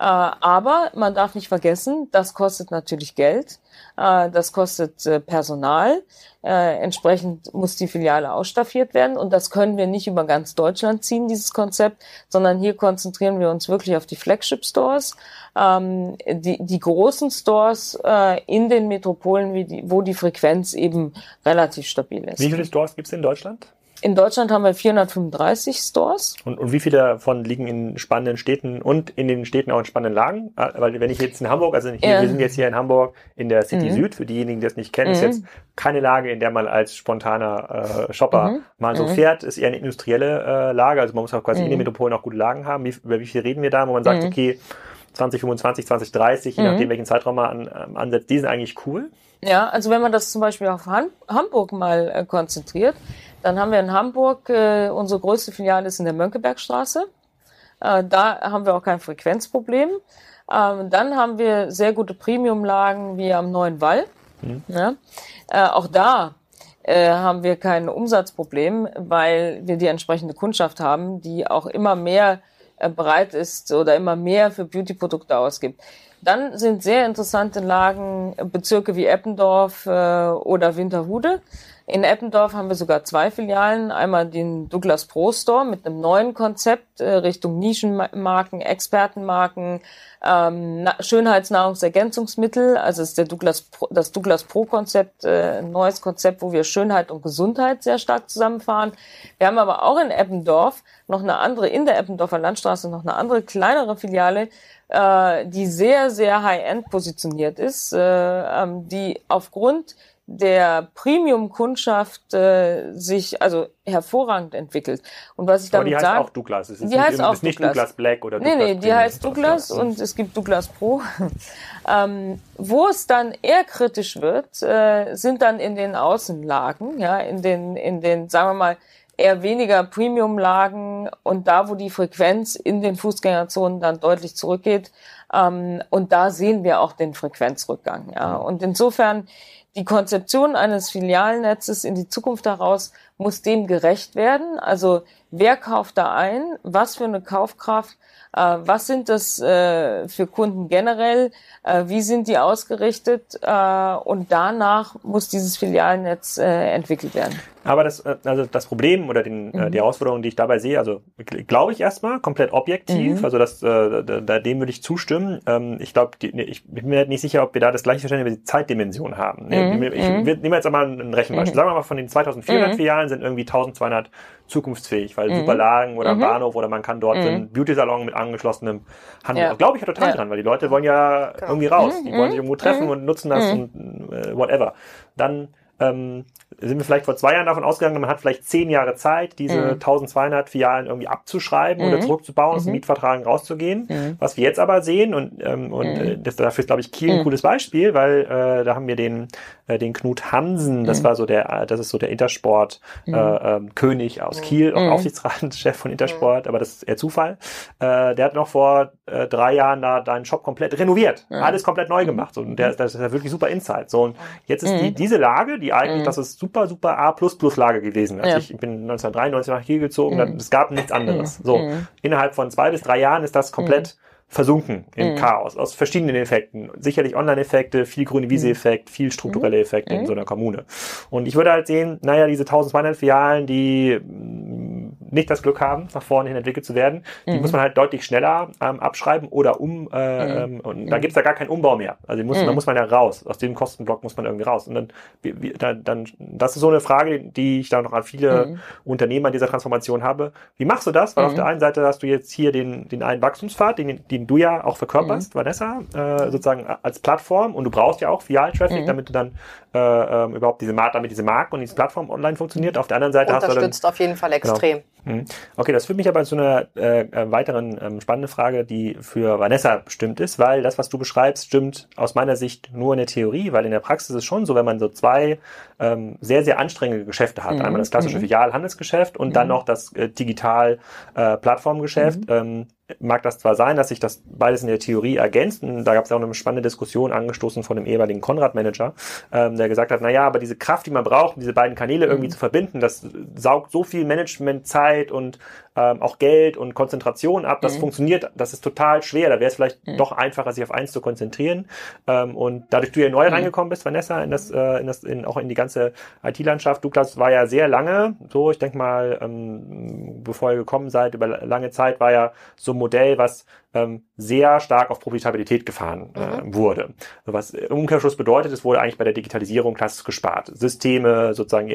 Äh, aber man darf nicht vergessen, das kostet natürlich Geld, äh, das kostet äh, Personal. Entsprechend muss die Filiale ausstaffiert werden und das können wir nicht über ganz Deutschland ziehen, dieses Konzept, sondern hier konzentrieren wir uns wirklich auf die Flagship Stores ähm, die, die großen Stores in den Metropolen, wo die Frequenz eben relativ stabil ist. Wie viele Stores gibt es in Deutschland? In Deutschland haben wir 435 Stores. Und, und wie viele davon liegen in spannenden Städten und in den Städten auch in spannenden Lagen? Ah, weil wenn ich jetzt in Hamburg, also hier, ja. wir sind jetzt hier in Hamburg in der City mhm. Süd, für diejenigen, die das nicht kennen, mhm. ist jetzt keine Lage, in der man als spontaner äh, Shopper mhm. mal so mhm. fährt, ist eher eine industrielle äh, Lage. Also man muss auch quasi in den mhm. Metropolen auch gute Lagen haben. Wie, über wie viel reden wir da, wo man sagt, mhm. okay, 2025, 2030, je mhm. nachdem, welchen Zeitraum man an, ähm, ansetzt, die sind eigentlich cool. Ja, also wenn man das zum Beispiel auf Han Hamburg mal äh, konzentriert, dann haben wir in Hamburg, äh, unsere größte Filiale ist in der Mönckebergstraße. Äh, da haben wir auch kein Frequenzproblem. Ähm, dann haben wir sehr gute Premiumlagen wie am Neuen Wall. Mhm. Ja. Äh, auch da äh, haben wir kein Umsatzproblem, weil wir die entsprechende Kundschaft haben, die auch immer mehr äh, bereit ist oder immer mehr für Beauty-Produkte ausgibt. Dann sind sehr interessante Lagen äh, Bezirke wie Eppendorf äh, oder Winterhude. In Eppendorf haben wir sogar zwei Filialen. Einmal den Douglas Pro Store mit einem neuen Konzept äh, Richtung Nischenmarken, Expertenmarken, ähm, Schönheitsnahrungsergänzungsmittel. Also ist der Douglas Pro, das Douglas Pro Konzept äh, ein neues Konzept, wo wir Schönheit und Gesundheit sehr stark zusammenfahren. Wir haben aber auch in Eppendorf noch eine andere, in der Eppendorfer Landstraße noch eine andere kleinere Filiale, äh, die sehr, sehr high-end positioniert ist, äh, ähm, die aufgrund der Premium-Kundschaft äh, sich also hervorragend entwickelt. Und was ich Aber damit sage, die heißt auch Douglas. Es ist die nicht, heißt auch ist nicht Douglas. Douglas Black oder Douglas Nee, nee, die Premium. heißt Douglas und es gibt Douglas Pro. ähm, wo es dann eher kritisch wird, äh, sind dann in den Außenlagen, ja, in den in den sagen wir mal eher weniger Premium-Lagen und da, wo die Frequenz in den Fußgängerzonen dann deutlich zurückgeht. Ähm, und da sehen wir auch den Frequenzrückgang. Ja. Und insofern die Konzeption eines Filialnetzes in die Zukunft heraus muss dem gerecht werden. Also wer kauft da ein? Was für eine Kaufkraft? Äh, was sind das äh, für Kunden generell? Äh, wie sind die ausgerichtet? Äh, und danach muss dieses Filialnetz äh, entwickelt werden. Aber das, äh, also das Problem oder den, mhm. die Herausforderung, die ich dabei sehe, also glaube ich erstmal komplett objektiv, mhm. also das, äh, da, dem würde ich zustimmen. Ähm, ich glaube, ich bin mir nicht sicher, ob wir da das gleiche Verständnis über die Zeitdimension haben. Mhm. Ich, ich, ich nehme jetzt einmal ein Rechenbeispiel. Mhm. Sagen wir mal, von den 2400 mhm. Filialen sind irgendwie 1200 zukunftsfähig, weil mhm. super Lagen oder mhm. Bahnhof oder man kann dort mhm. einen Beauty-Salon mit angeschlossenem Handel. Ja. Glaube ich ja total ja. dran, weil die Leute wollen ja genau. irgendwie raus. Die wollen sich irgendwo treffen und nutzen das und äh, whatever. Dann ähm, sind wir vielleicht vor zwei Jahren davon ausgegangen, man hat vielleicht zehn Jahre Zeit, diese mhm. 1200 Filialen irgendwie abzuschreiben mhm. oder zurückzubauen, aus dem mhm. Mietvertrag rauszugehen. Mhm. Was wir jetzt aber sehen, und, ähm, und mhm. äh, das, dafür ist, glaube ich, Kiel ein cooles Beispiel, weil äh, da haben wir den, äh, den Knut Hansen, das war so der, das ist so der Intersport äh, äh, König aus Kiel, auch Aufsichtsratschef von Intersport, aber das ist eher Zufall. Äh, der hat noch vor äh, drei Jahren da deinen Shop komplett renoviert, alles komplett neu gemacht. Und der, das ist ja wirklich super Insight. So, und jetzt ist die, diese Lage, die eigentlich, das ist super, super A++-Lage gewesen. Also ja. ich bin 1993 nach Kiel gezogen, mhm. es gab nichts anderes. Mhm. So, mhm. innerhalb von zwei bis drei Jahren ist das komplett mhm. versunken in mhm. Chaos aus verschiedenen Effekten. Sicherlich Online-Effekte, viel grüne Wiese-Effekt, viel strukturelle Effekte in so einer Kommune. Und ich würde halt sehen, naja, diese 1200 Filialen, die nicht das Glück haben, nach vorne hin entwickelt zu werden, die mhm. muss man halt deutlich schneller ähm, abschreiben oder um, äh, mhm. ähm, und da mhm. gibt's da gar keinen Umbau mehr. Also muss, mhm. da muss man ja raus. Aus dem Kostenblock muss man irgendwie raus. Und dann, wie, dann, dann, das ist so eine Frage, die ich da noch an viele mhm. Unternehmer dieser Transformation habe. Wie machst du das? Weil auf mhm. der einen Seite hast du jetzt hier den, den einen Wachstumspfad, den, den du ja auch verkörperst, Vanessa, äh, sozusagen als Plattform und du brauchst ja auch Vial-Traffic, damit du dann äh, äh, überhaupt diese Marke, damit diese Marke und diese Plattform online funktioniert. Auf der anderen Seite hast du dann, auf jeden Fall genau. extrem. Genau, Mhm. Okay, das führt mich aber zu einer äh, äh, weiteren ähm, spannenden Frage, die für Vanessa bestimmt ist, weil das, was du beschreibst, stimmt aus meiner Sicht nur in der Theorie, weil in der Praxis ist es schon so, wenn man so zwei ähm, sehr, sehr anstrengende Geschäfte hat, mhm. einmal das klassische mhm. Filialhandelsgeschäft und mhm. dann noch das äh, Digital-Plattformgeschäft, äh, ähm, mag das zwar sein, dass sich das beides in der Theorie ergänzt. Und da gab es auch eine spannende Diskussion angestoßen von dem ehemaligen Konrad-Manager, ähm, der gesagt hat, na ja, aber diese Kraft, die man braucht, um diese beiden Kanäle irgendwie mhm. zu verbinden, das saugt so viel Managementzeit und ähm, auch Geld und Konzentration ab. Das mhm. funktioniert, das ist total schwer. Da wäre es vielleicht mhm. doch einfacher, sich auf eins zu konzentrieren. Ähm, und dadurch du ja neu mhm. reingekommen bist, Vanessa, in das, äh, in das, in, auch in die ganze IT-Landschaft. Douglas war ja sehr lange, so ich denke mal, ähm, bevor ihr gekommen seid, über lange Zeit war ja so ein Modell, was ähm, sehr stark auf Profitabilität gefahren äh, mhm. wurde. Was im Umkehrschluss bedeutet, es wurde eigentlich bei der Digitalisierung klassisch gespart. Systeme, sozusagen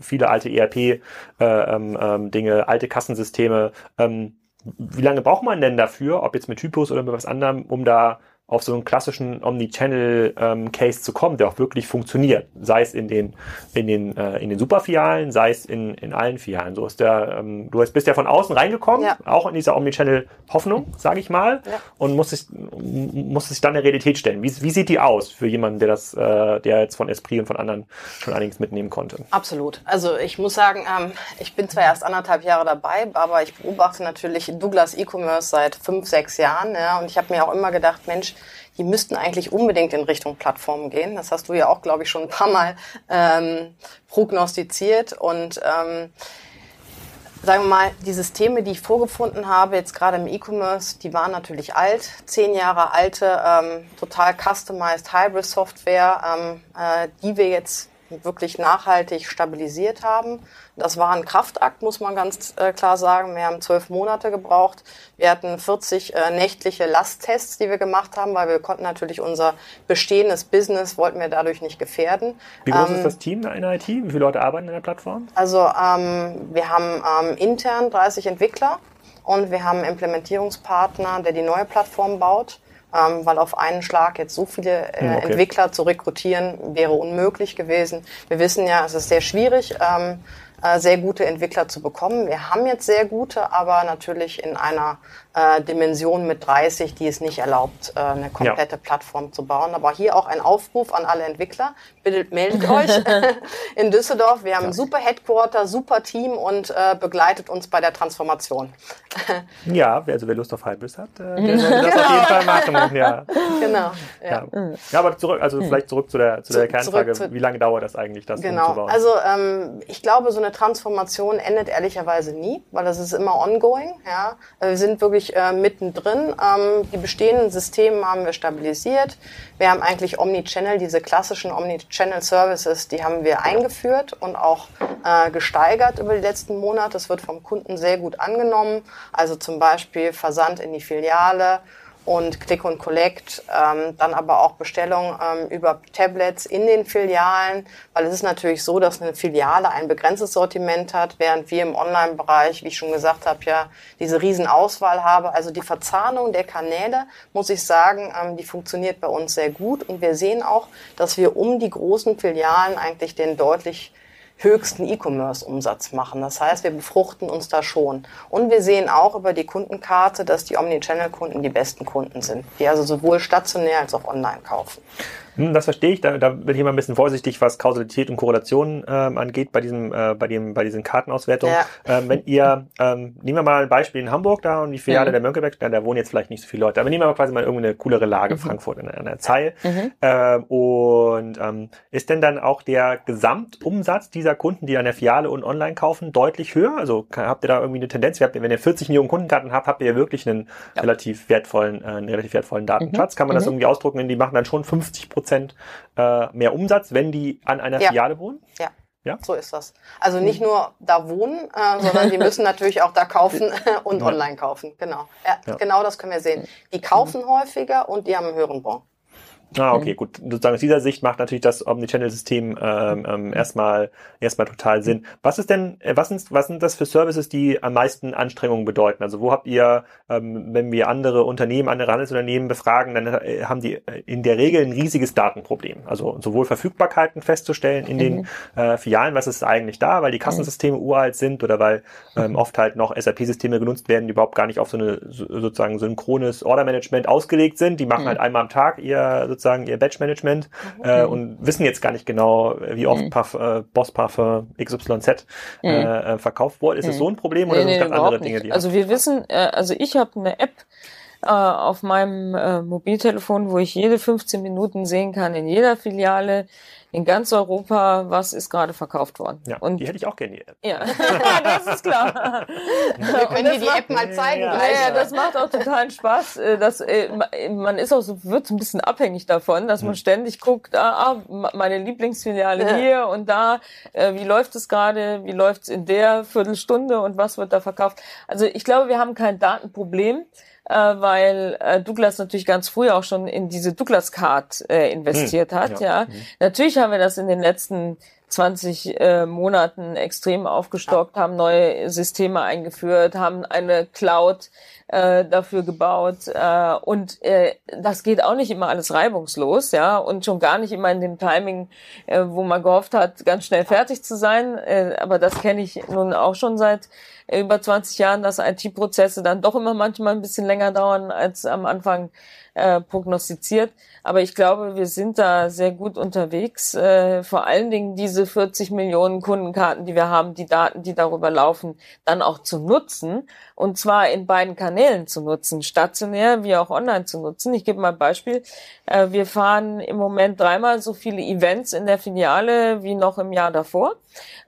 viele alte ERP-Dinge, äh, ähm, ähm, alte Kassensysteme. Ähm, wie lange braucht man denn dafür, ob jetzt mit Typus oder mit was anderem, um da auf so einen klassischen Omnichannel-Case ähm, zu kommen, der auch wirklich funktioniert. Sei es in den, in den, äh, in den Superfilialen, sei es in, in allen Filialen. So ist der, ähm, du bist ja von außen reingekommen, ja. auch in dieser Omnichannel-Hoffnung, sage ich mal, ja. und musst sich, musst sich dann der Realität stellen. Wie, wie sieht die aus für jemanden, der das, äh, der jetzt von Esprit und von anderen schon einiges mitnehmen konnte? Absolut. Also ich muss sagen, ähm, ich bin zwar erst anderthalb Jahre dabei, aber ich beobachte natürlich Douglas E-Commerce seit fünf, sechs Jahren, ja, und ich habe mir auch immer gedacht, Mensch, die müssten eigentlich unbedingt in Richtung Plattformen gehen. Das hast du ja auch, glaube ich, schon ein paar Mal ähm, prognostiziert. Und ähm, sagen wir mal, die Systeme, die ich vorgefunden habe, jetzt gerade im E-Commerce, die waren natürlich alt, zehn Jahre alte, ähm, total customized Hybrid-Software, ähm, äh, die wir jetzt wirklich nachhaltig stabilisiert haben. Das war ein Kraftakt, muss man ganz äh, klar sagen. Wir haben zwölf Monate gebraucht. Wir hatten 40 äh, nächtliche Lasttests, die wir gemacht haben, weil wir konnten natürlich unser bestehendes Business, wollten wir dadurch nicht gefährden. Wie groß ähm, ist das Team in IT? Wie viele Leute arbeiten in der Plattform? Also ähm, wir haben ähm, intern 30 Entwickler und wir haben einen Implementierungspartner, der die neue Plattform baut ähm, weil auf einen Schlag jetzt so viele äh, hm, okay. Entwickler zu rekrutieren wäre unmöglich gewesen. Wir wissen ja, es ist sehr schwierig. Ähm, äh, sehr gute Entwickler zu bekommen. Wir haben jetzt sehr gute, aber natürlich in einer äh, Dimension mit 30, die es nicht erlaubt, äh, eine komplette ja. Plattform zu bauen. Aber hier auch ein Aufruf an alle Entwickler. Bitte meldet euch in Düsseldorf. Wir haben ja. ein super Headquarter, super Team und äh, begleitet uns bei der Transformation. ja, also wer Lust auf Hybris hat, äh, der soll das genau. auf jeden Fall machen. Ja. Genau. Ja. ja. aber zurück, also vielleicht zurück zu der, zu der Kernfrage. Zu, wie lange dauert das eigentlich, das genau. umzubauen? Also ähm, ich glaube, so eine Transformation endet ehrlicherweise nie, weil das ist immer ongoing. Ja. Wir sind wirklich wirklich äh, mittendrin. Ähm, die bestehenden Systeme haben wir stabilisiert. Wir haben eigentlich Omnichannel, diese klassischen Omnichannel Services, die haben wir eingeführt und auch äh, gesteigert über die letzten Monate. Das wird vom Kunden sehr gut angenommen. Also zum Beispiel Versand in die Filiale und Click und Collect, ähm, dann aber auch Bestellungen ähm, über Tablets in den Filialen, weil es ist natürlich so, dass eine Filiale ein begrenztes Sortiment hat, während wir im Online-Bereich, wie ich schon gesagt habe, ja diese Riesenauswahl haben. Also die Verzahnung der Kanäle, muss ich sagen, ähm, die funktioniert bei uns sehr gut und wir sehen auch, dass wir um die großen Filialen eigentlich den deutlich höchsten E-Commerce-Umsatz machen. Das heißt, wir befruchten uns da schon. Und wir sehen auch über die Kundenkarte, dass die Omnichannel-Kunden die besten Kunden sind, die also sowohl stationär als auch online kaufen. Hm, das verstehe ich. Da, da bin ich immer ein bisschen vorsichtig, was Kausalität und Korrelation ähm, angeht bei diesem, äh, bei dem, bei diesen Kartenauswertungen. Ja. Ähm, wenn ihr, ähm, nehmen wir mal ein Beispiel in Hamburg da und die Filiale mhm. der Mönckeberg, da, da wohnen jetzt vielleicht nicht so viele Leute, aber nehmen wir mal quasi mal irgendeine coolere Lage, mhm. Frankfurt in einer Zeil. Mhm. Ähm, und ähm, ist denn dann auch der Gesamtumsatz dieser Kunden, die an der Filiale und online kaufen, deutlich höher? Also habt ihr da irgendwie eine Tendenz? Habt, wenn ihr 40 Millionen Kundenkarten habt, habt ihr ja wirklich einen ja. relativ wertvollen, äh, einen relativ wertvollen Datenschatz. Mhm. Kann man das mhm. irgendwie ausdrucken? Die machen dann schon 50 Prozent Prozent äh, mehr Umsatz, wenn die an einer ja. Filiale wohnen? Ja. Ja? So ist das. Also nicht nur da wohnen, äh, sondern die müssen natürlich auch da kaufen und ja. online kaufen. Genau. Ja, Genau das können wir sehen. Die kaufen häufiger und die haben einen höheren Bon. Ah, okay, mhm. gut. Sozusagen aus dieser Sicht macht natürlich das Omnichannel-System ähm, ähm, erstmal erstmal total Sinn. Was ist denn, äh, was sind, was sind das für Services, die am meisten Anstrengungen bedeuten? Also wo habt ihr, ähm, wenn wir andere Unternehmen, andere Handelsunternehmen befragen, dann äh, haben die äh, in der Regel ein riesiges Datenproblem. Also sowohl Verfügbarkeiten festzustellen in mhm. den äh, Filialen, was ist eigentlich da, weil die Kassensysteme mhm. uralt sind oder weil ähm, oft halt noch SAP-Systeme genutzt werden, die überhaupt gar nicht auf so eine sozusagen synchrones Order-Management ausgelegt sind. Die machen mhm. halt einmal am Tag ihr sozusagen ihr Batch-Management mhm. äh, und wissen jetzt gar nicht genau, wie oft mhm. Puff, äh, Boss Parfum XYZ mhm. äh, äh, verkauft wurde. Ist es mhm. so ein Problem oder nee, sind es ganz andere Dinge, die Also wir wissen, äh, also ich habe eine App, äh, auf meinem äh, Mobiltelefon, wo ich jede 15 Minuten sehen kann, in jeder Filiale, in ganz Europa, was ist gerade verkauft worden. Ja, und die hätte ich auch gerne, die App. Ja, das ist klar. Wir können dir die App mal zeigen. Ja, ja, das macht auch totalen Spaß. Äh, das, äh, man ist auch so, wird so ein bisschen abhängig davon, dass man hm. ständig guckt, ah, ah meine Lieblingsfiliale ja. hier und da, äh, wie läuft es gerade, wie läuft es in der Viertelstunde und was wird da verkauft. Also ich glaube, wir haben kein Datenproblem äh, weil äh, Douglas natürlich ganz früh auch schon in diese Douglas Card äh, investiert hm, hat. Ja, ja. Hm. natürlich haben wir das in den letzten 20 äh, Monaten extrem aufgestockt, haben neue Systeme eingeführt, haben eine Cloud äh, dafür gebaut äh, und äh, das geht auch nicht immer alles reibungslos, ja und schon gar nicht immer in dem Timing, äh, wo man gehofft hat, ganz schnell fertig zu sein. Äh, aber das kenne ich nun auch schon seit über 20 Jahren, dass IT-Prozesse dann doch immer manchmal ein bisschen länger dauern als am Anfang äh, prognostiziert. Aber ich glaube, wir sind da sehr gut unterwegs. Äh, vor allen Dingen diese 40 Millionen Kundenkarten, die wir haben, die Daten, die darüber laufen, dann auch zu nutzen. Und zwar in beiden Kanälen zu nutzen, stationär wie auch online zu nutzen. Ich gebe mal ein Beispiel. Äh, wir fahren im Moment dreimal so viele Events in der Filiale wie noch im Jahr davor.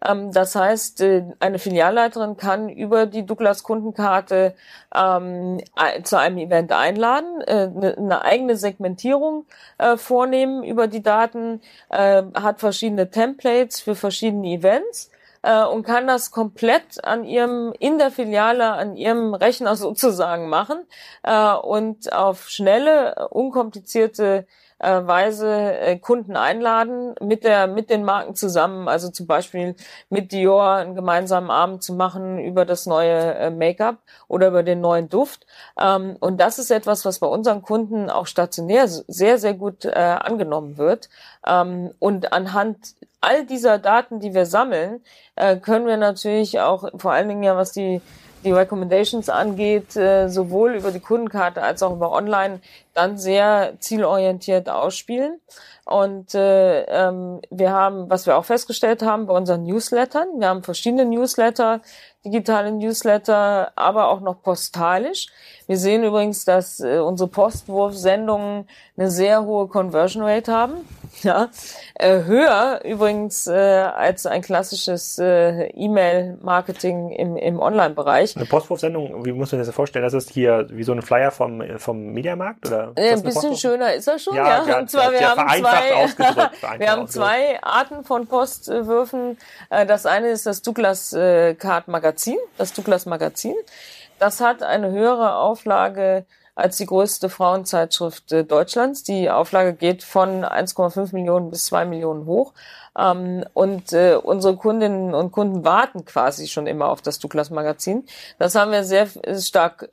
Ähm, das heißt, äh, eine Filialleiterin kann über die Douglas Kundenkarte ähm, zu einem Event einladen, äh, eine, eine eigene Segmentierung äh, vornehmen über die Daten, äh, hat verschiedene Templates für verschiedene Events äh, und kann das komplett an ihrem in der Filiale an ihrem Rechner sozusagen machen äh, und auf schnelle unkomplizierte äh, Weise äh, Kunden einladen, mit der mit den Marken zusammen, also zum Beispiel mit Dior einen gemeinsamen Abend zu machen über das neue äh, Make-up oder über den neuen Duft. Ähm, und das ist etwas, was bei unseren Kunden auch stationär sehr sehr gut äh, angenommen wird. Ähm, und anhand all dieser Daten, die wir sammeln, äh, können wir natürlich auch vor allen Dingen ja, was die die Recommendations angeht, äh, sowohl über die Kundenkarte als auch über Online, dann sehr zielorientiert ausspielen. Und äh, ähm, wir haben, was wir auch festgestellt haben bei unseren Newslettern, wir haben verschiedene Newsletter, digitale Newsletter, aber auch noch postalisch. Wir sehen übrigens, dass äh, unsere Postwurfsendungen eine sehr hohe Conversion Rate haben. Ja, äh, höher übrigens äh, als ein klassisches äh, E-Mail-Marketing im, im Online-Bereich. Eine Postwurfsendung, wie muss man sich das vorstellen? Das ist hier wie so ein Flyer vom, vom Mediamarkt? Oder äh, ein bisschen schöner ist er schon, ja. ja. Und zwar, wir haben zwei, wir haben zwei Arten von Postwürfen. Äh, das eine ist das Douglas äh, Card Magazin, das Douglas Magazin. Das hat eine höhere Auflage als die größte Frauenzeitschrift Deutschlands. Die Auflage geht von 1,5 Millionen bis 2 Millionen hoch. Ähm, und unsere Kundinnen und Kunden warten quasi schon immer auf das Douglas Magazin. Das haben wir sehr stark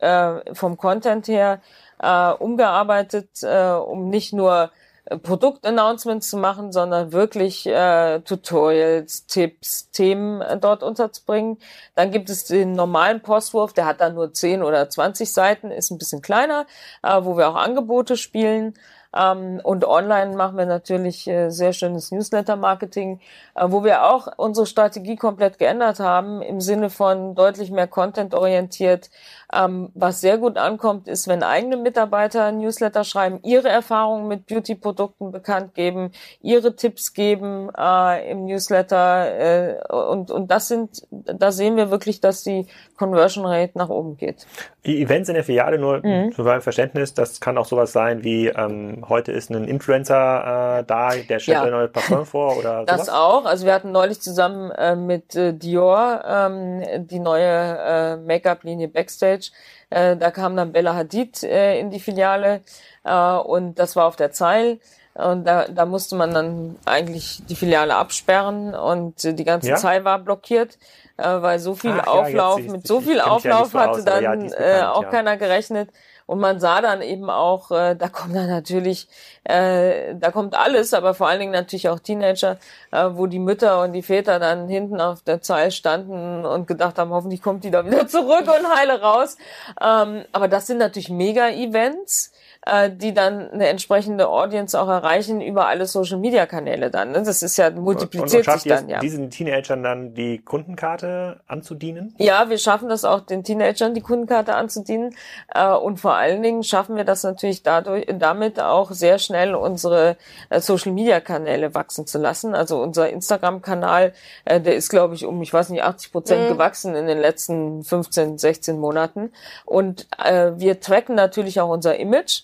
vom Content her äh, umgearbeitet, äh, um nicht nur äh, Produktannouncements zu machen, sondern wirklich äh, Tutorials, Tipps, Themen äh, dort unterzubringen. Dann gibt es den normalen Postwurf, der hat dann nur 10 oder 20 Seiten, ist ein bisschen kleiner, äh, wo wir auch Angebote spielen. Ähm, und online machen wir natürlich äh, sehr schönes Newsletter-Marketing, äh, wo wir auch unsere Strategie komplett geändert haben, im Sinne von deutlich mehr Content-orientiert. Ähm, was sehr gut ankommt, ist, wenn eigene Mitarbeiter Newsletter schreiben, ihre Erfahrungen mit Beauty-Produkten bekannt geben, ihre Tipps geben äh, im Newsletter. Äh, und, und das sind, da sehen wir wirklich, dass die Conversion Rate nach oben geht. Die Events in der Filiale, nur mhm. für mein Verständnis, das kann auch sowas sein wie ähm, heute ist ein Influencer äh, da, der stellt ja. ein neues Parfum vor oder sowas? Das auch. Also wir hatten neulich zusammen äh, mit äh, Dior ähm, die neue äh, Make-up-Linie Backstage. Äh, da kam dann Bella Hadid äh, in die Filiale äh, und das war auf der Zeil. Und da, da musste man dann eigentlich die Filiale absperren und die ganze ja? Zeit war blockiert, äh, weil so viel Ach, Auflauf, ja, mit so viel Auflauf ja hatte aus, dann ja, äh, auch keiner gerechnet. Und man sah dann eben auch, äh, da kommt dann natürlich, äh, da kommt alles, aber vor allen Dingen natürlich auch Teenager, äh, wo die Mütter und die Väter dann hinten auf der Zeil standen und gedacht haben, hoffentlich kommt die da wieder zurück und heile raus. Ähm, aber das sind natürlich Mega-Events äh, die dann eine entsprechende Audience auch erreichen über alle Social Media Kanäle dann. Ne? Das ist ja multipliziert und, und sich dann ja. Diesen Teenagern dann die Kundenkarte anzudienen? Ja, wir schaffen das auch den Teenagern die Kundenkarte anzudienen äh, und vor allen Dingen schaffen wir das natürlich dadurch damit auch sehr schnell unsere äh, Social Media Kanäle wachsen zu lassen. Also unser Instagram Kanal, äh, der ist glaube ich um ich weiß nicht 80 Prozent mhm. gewachsen in den letzten 15, 16 Monaten und äh, wir tracken natürlich auch unser Image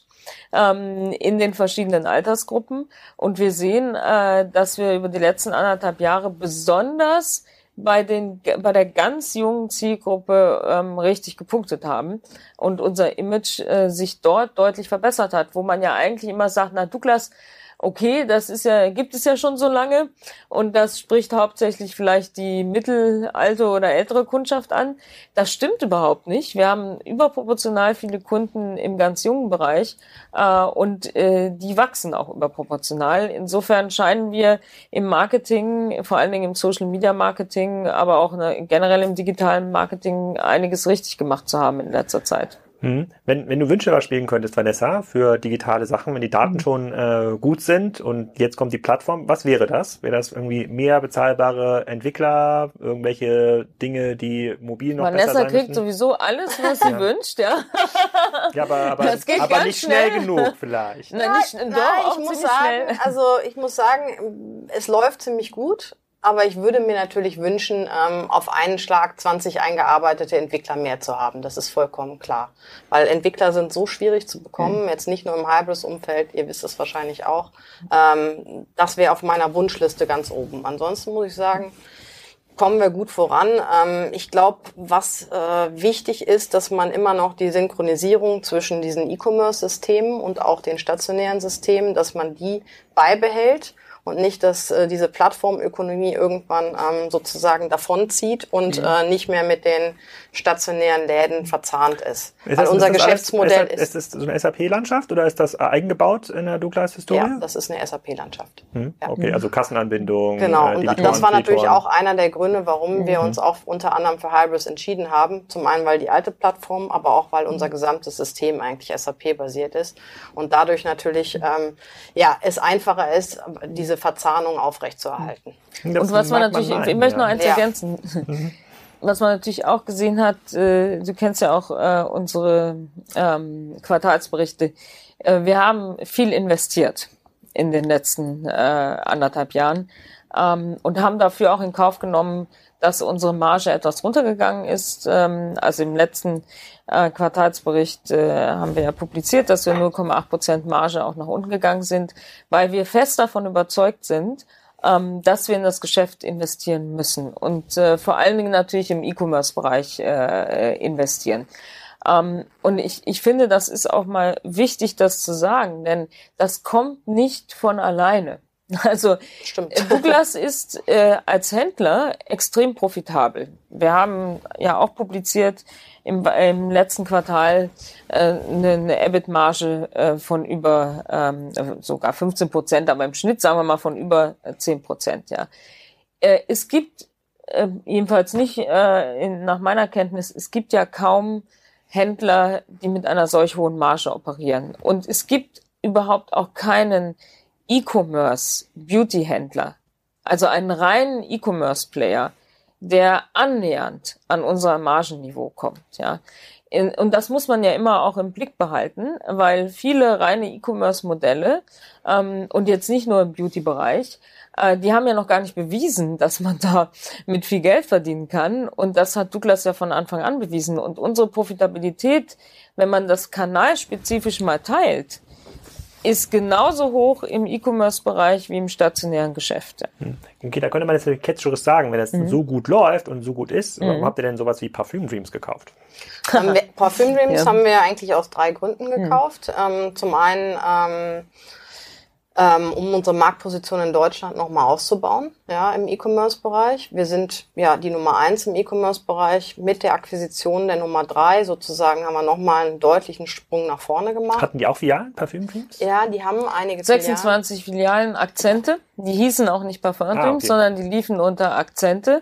ähm, in den verschiedenen Altersgruppen. Und wir sehen, äh, dass wir über die letzten anderthalb Jahre besonders bei den bei der ganz jungen Zielgruppe ähm, richtig gepunktet haben und unser Image äh, sich dort deutlich verbessert hat, wo man ja eigentlich immer sagt, na Douglas, okay, das ist ja, gibt es ja schon so lange und das spricht hauptsächlich vielleicht die mittelalte oder ältere Kundschaft an. Das stimmt überhaupt nicht. Wir haben überproportional viele Kunden im ganz jungen Bereich äh, und äh, die wachsen auch überproportional. Insofern scheinen wir im Marketing, vor allen Dingen im Social Media Marketing, aber auch ne, generell im digitalen Marketing einiges richtig gemacht zu haben in letzter Zeit. Hm. Wenn, wenn du Wünschelber spielen könntest, Vanessa, für digitale Sachen, wenn die Daten mhm. schon äh, gut sind und jetzt kommt die Plattform, was wäre das? Wäre das irgendwie mehr bezahlbare Entwickler, irgendwelche Dinge, die mobil noch Vanessa besser sein kriegt müssen? sowieso alles, was sie ja. wünscht, ja. Ja, aber, aber, aber nicht schnell. schnell. genug vielleicht. Nein, nicht, nein, doch, ich muss sagen, schnell. also ich muss sagen, es läuft ziemlich gut. Aber ich würde mir natürlich wünschen, ähm, auf einen Schlag 20 eingearbeitete Entwickler mehr zu haben. Das ist vollkommen klar. Weil Entwickler sind so schwierig zu bekommen, mhm. jetzt nicht nur im Hybris-Umfeld, ihr wisst es wahrscheinlich auch. Ähm, das wäre auf meiner Wunschliste ganz oben. Ansonsten muss ich sagen, kommen wir gut voran. Ähm, ich glaube, was äh, wichtig ist, dass man immer noch die Synchronisierung zwischen diesen E-Commerce-Systemen und auch den stationären Systemen, dass man die beibehält und nicht, dass äh, diese Plattformökonomie irgendwann ähm, sozusagen davonzieht und mhm. äh, nicht mehr mit den stationären Läden verzahnt ist. ist Weil unser ist Geschäftsmodell alles, ist. Ist das so eine SAP-Landschaft oder ist das eigengebaut in der Douglas-Historie? Ja, das ist eine SAP-Landschaft. Ja. Okay, also Kassenanbindung. Genau, äh, und das war natürlich auch einer der Gründe, warum mhm. wir uns auch unter anderem für Hybris entschieden haben. Zum einen, weil die alte Plattform, aber auch, weil unser gesamtes System eigentlich SAP-basiert ist und dadurch natürlich ähm, ja es einfacher ist, diese diese Verzahnung aufrechtzuerhalten. Das und was man natürlich, man meinen, ich möchte noch eins ja. ergänzen. Mhm. was man natürlich auch gesehen hat, äh, du kennst ja auch äh, unsere ähm, Quartalsberichte, äh, wir haben viel investiert in den letzten äh, anderthalb Jahren ähm, und haben dafür auch in Kauf genommen, dass unsere Marge etwas runtergegangen ist. Ähm, also im letzten äh, Quartalsbericht äh, haben wir ja publiziert, dass wir 0,8 Prozent Marge auch nach unten gegangen sind, weil wir fest davon überzeugt sind, ähm, dass wir in das Geschäft investieren müssen und äh, vor allen Dingen natürlich im E-Commerce-Bereich äh, investieren. Ähm, und ich, ich finde, das ist auch mal wichtig, das zu sagen, denn das kommt nicht von alleine. Also Stimmt. Äh, Douglas ist äh, als Händler extrem profitabel. Wir haben ja auch publiziert im, im letzten Quartal äh, eine, eine EBIT-Marge äh, von über ähm, sogar 15 Prozent, aber im Schnitt sagen wir mal von über 10 Prozent. Ja, äh, es gibt äh, jedenfalls nicht äh, in, nach meiner Kenntnis, es gibt ja kaum Händler, die mit einer solch hohen Marge operieren. Und es gibt überhaupt auch keinen E-Commerce Beauty-Händler, also einen reinen E-Commerce-Player, der annähernd an unser Margenniveau kommt. Ja. Und das muss man ja immer auch im Blick behalten, weil viele reine E-Commerce-Modelle ähm, und jetzt nicht nur im Beauty-Bereich äh, die haben ja noch gar nicht bewiesen, dass man da mit viel Geld verdienen kann. Und das hat Douglas ja von Anfang an bewiesen. Und unsere Profitabilität, wenn man das kanalspezifisch mal teilt, ist genauso hoch im E-Commerce-Bereich wie im stationären Geschäft. Hm. Okay, da könnte man jetzt ketzerisch sagen, wenn das mhm. so gut läuft und so gut ist, mhm. warum habt ihr denn sowas wie Parfüm Dreams gekauft? Parfüm Dreams ja. haben wir eigentlich aus drei Gründen mhm. gekauft. Mhm. Ähm, zum einen ähm, ähm, um unsere Marktposition in Deutschland nochmal auszubauen, ja, im E-Commerce-Bereich. Wir sind ja die Nummer eins im E-Commerce-Bereich. Mit der Akquisition der Nummer drei sozusagen haben wir nochmal einen deutlichen Sprung nach vorne gemacht. Hatten die auch Filialen, Parfüm-Teams? Ja, die haben einige 26 Filialen. Filialen Akzente. Die hießen auch nicht Parfüm ah, okay. sondern die liefen unter Akzente.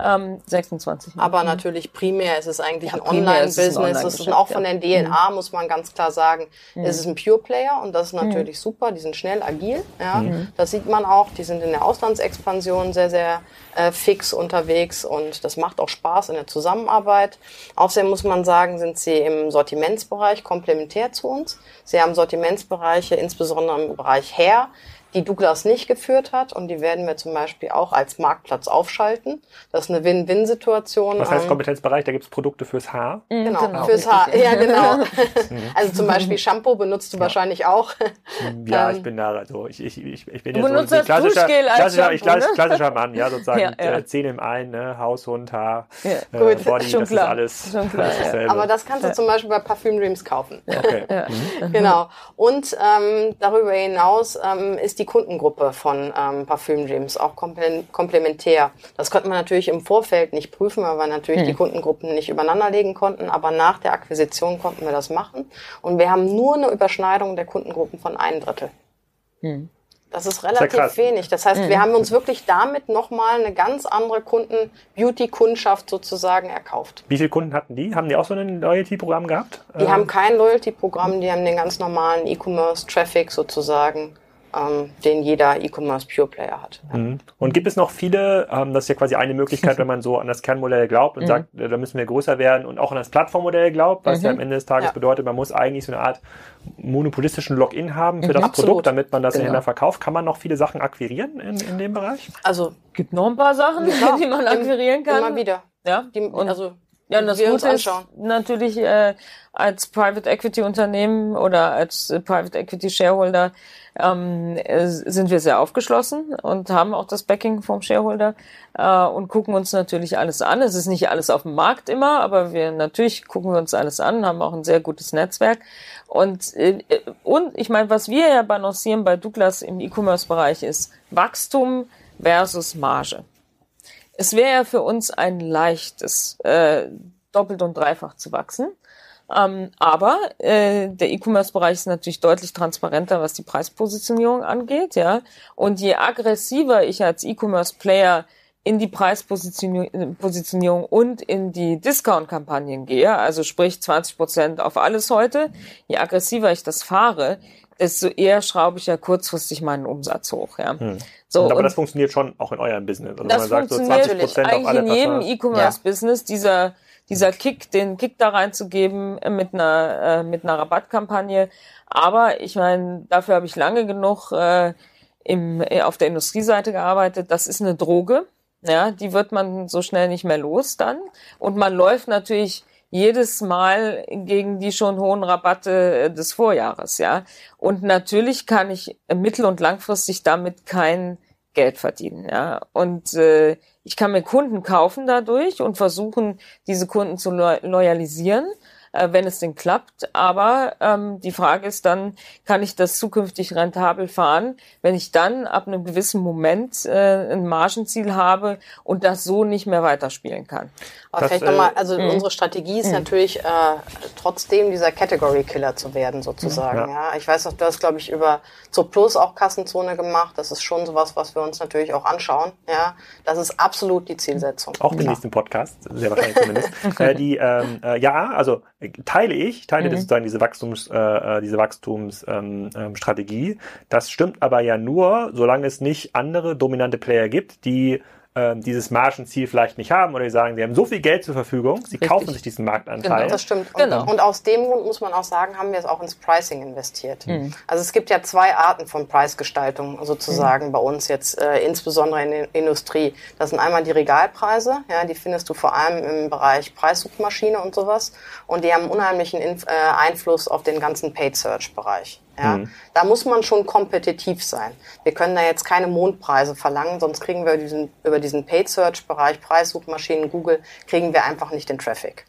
Ähm, 26. Aber mhm. natürlich primär ist es eigentlich ja, ein Online-Business. Online das ist auch von der DNA, mhm. muss man ganz klar sagen, mhm. ist es ein Pure-Player und das ist mhm. natürlich mhm. super. Die sind schnell, agil. Ja, mhm. Das sieht man auch. Die sind in der Auslandsexpansion sehr, sehr äh, fix unterwegs und das macht auch Spaß in der Zusammenarbeit. Außerdem muss man sagen, sind sie im Sortimentsbereich komplementär zu uns. Sie haben Sortimentsbereiche, insbesondere im Bereich Hair, die Douglas nicht geführt hat und die werden wir zum Beispiel auch als Marktplatz aufschalten. Das ist eine Win-Win-Situation. Was heißt ähm, Kompetenzbereich? Da gibt es Produkte fürs Haar? Mhm, genau, genau. fürs Haar. Ja, genau. also zum Beispiel Shampoo benutzt du ja. wahrscheinlich auch. Ja, ich bin da, also ich, ich, ich, ich bin du ja so ein klassischer, klassischer, Shampoo, ne? klassischer Mann, ja, sozusagen ja, ja. Äh, Zähne im einen, ne? Haus, Hund, Haar, ja. äh, Gut. Body, Schon das klar. ist alles. Schon klar, alles Aber das kannst du zum Beispiel bei Parfüm Dreams kaufen. Okay. Mhm. Genau. Und ähm, darüber hinaus ähm, ist die Kundengruppe von ähm, Parfüm Dreams, auch komplementär. Das konnte man natürlich im Vorfeld nicht prüfen, weil wir natürlich hm. die Kundengruppen nicht übereinander legen konnten, aber nach der Akquisition konnten wir das machen. Und wir haben nur eine Überschneidung der Kundengruppen von ein Drittel. Hm. Das ist relativ das wenig. Das heißt, mhm. wir haben uns wirklich damit nochmal eine ganz andere Kunden-Beauty-Kundschaft sozusagen erkauft. Wie viele Kunden hatten die? Haben die auch so ein Loyalty-Programm gehabt? Die ähm. haben kein Loyalty-Programm, die haben den ganz normalen E-Commerce-Traffic sozusagen ähm, den jeder E-Commerce Pure Player hat. Ja. Mhm. Und gibt es noch viele, ähm, das ist ja quasi eine Möglichkeit, wenn man so an das Kernmodell glaubt und mhm. sagt, da müssen wir größer werden und auch an das Plattformmodell glaubt, was mhm. ja am Ende des Tages ja. bedeutet, man muss eigentlich so eine Art monopolistischen Login haben für mhm. das Absolut. Produkt, damit man das genau. Händler verkauft. Kann man noch viele Sachen akquirieren in, in dem Bereich? Also gibt noch ein paar Sachen, ja, die man akquirieren kann. Immer wieder. Ja, die, und also ja, und das Gute ist natürlich äh, als Private Equity Unternehmen oder als äh, Private Equity Shareholder ähm, äh, sind wir sehr aufgeschlossen und haben auch das Backing vom Shareholder äh, und gucken uns natürlich alles an. Es ist nicht alles auf dem Markt immer, aber wir natürlich gucken wir uns alles an, haben auch ein sehr gutes Netzwerk. Und, äh, und ich meine, was wir ja balancieren bei Douglas im E-Commerce-Bereich ist Wachstum versus Marge. Es wäre ja für uns ein leichtes, äh, doppelt und dreifach zu wachsen. Ähm, aber äh, der E-Commerce-Bereich ist natürlich deutlich transparenter, was die Preispositionierung angeht, ja. Und je aggressiver ich als E-Commerce-Player in die Preispositionierung und in die Discount-Kampagnen gehe, also sprich 20 Prozent auf alles heute, je aggressiver ich das fahre, desto eher schraube ich ja kurzfristig meinen Umsatz hoch. Ja. Hm. So, und aber und das funktioniert schon auch in eurem Business. Also das man sagt, so 20 Prozent auf alle in jedem E-Commerce-Business, ja. dieser dieser Kick, den Kick da reinzugeben äh, mit einer äh, mit einer Rabattkampagne. Aber ich meine, dafür habe ich lange genug äh, im, äh, auf der Industrieseite gearbeitet. Das ist eine Droge. Ja, die wird man so schnell nicht mehr los dann. Und man läuft natürlich jedes Mal gegen die schon hohen Rabatte äh, des Vorjahres, ja. Und natürlich kann ich mittel- und langfristig damit kein Geld verdienen, ja. Und äh, ich kann mir Kunden kaufen dadurch und versuchen, diese Kunden zu lo loyalisieren. äh, wenn es denn klappt. Aber ähm, die Frage ist dann, kann ich das zukünftig rentabel fahren, wenn ich dann ab einem gewissen Moment äh, ein Margenziel habe und das so nicht mehr weiterspielen kann. Aber das, vielleicht nochmal, äh, also mh. unsere Strategie ist mh. natürlich äh, trotzdem dieser Category Killer zu werden, sozusagen. Ja. ja. Ich weiß noch, du hast, glaube ich, über Zur Plus auch Kassenzone gemacht. Das ist schon sowas, was wir uns natürlich auch anschauen. Ja. Das ist absolut die Zielsetzung. Auch den nächsten Podcast, sehr wahrscheinlich zumindest. äh, die, ähm, äh, ja, also äh, teile ich, teile mhm. sozusagen diese Wachstums, äh, äh diese Wachstumsstrategie. Ähm, ähm, das stimmt aber ja nur, solange es nicht andere dominante Player gibt, die dieses Margenziel vielleicht nicht haben oder die sagen, sie haben so viel Geld zur Verfügung, sie Richtig. kaufen sich diesen Marktanteil. Genau, das stimmt. Und, genau. und aus dem Grund muss man auch sagen, haben wir es auch ins Pricing investiert. Mhm. Also es gibt ja zwei Arten von Preisgestaltung sozusagen mhm. bei uns jetzt, äh, insbesondere in der Industrie. Das sind einmal die Regalpreise, ja, die findest du vor allem im Bereich Preissuchmaschine und sowas. Und die haben unheimlichen Inf äh, Einfluss auf den ganzen Paid Search Bereich. Ja, mhm. Da muss man schon kompetitiv sein. Wir können da jetzt keine Mondpreise verlangen, sonst kriegen wir diesen, über diesen Paid Search Bereich, Preissuchmaschinen, Google, kriegen wir einfach nicht den Traffic.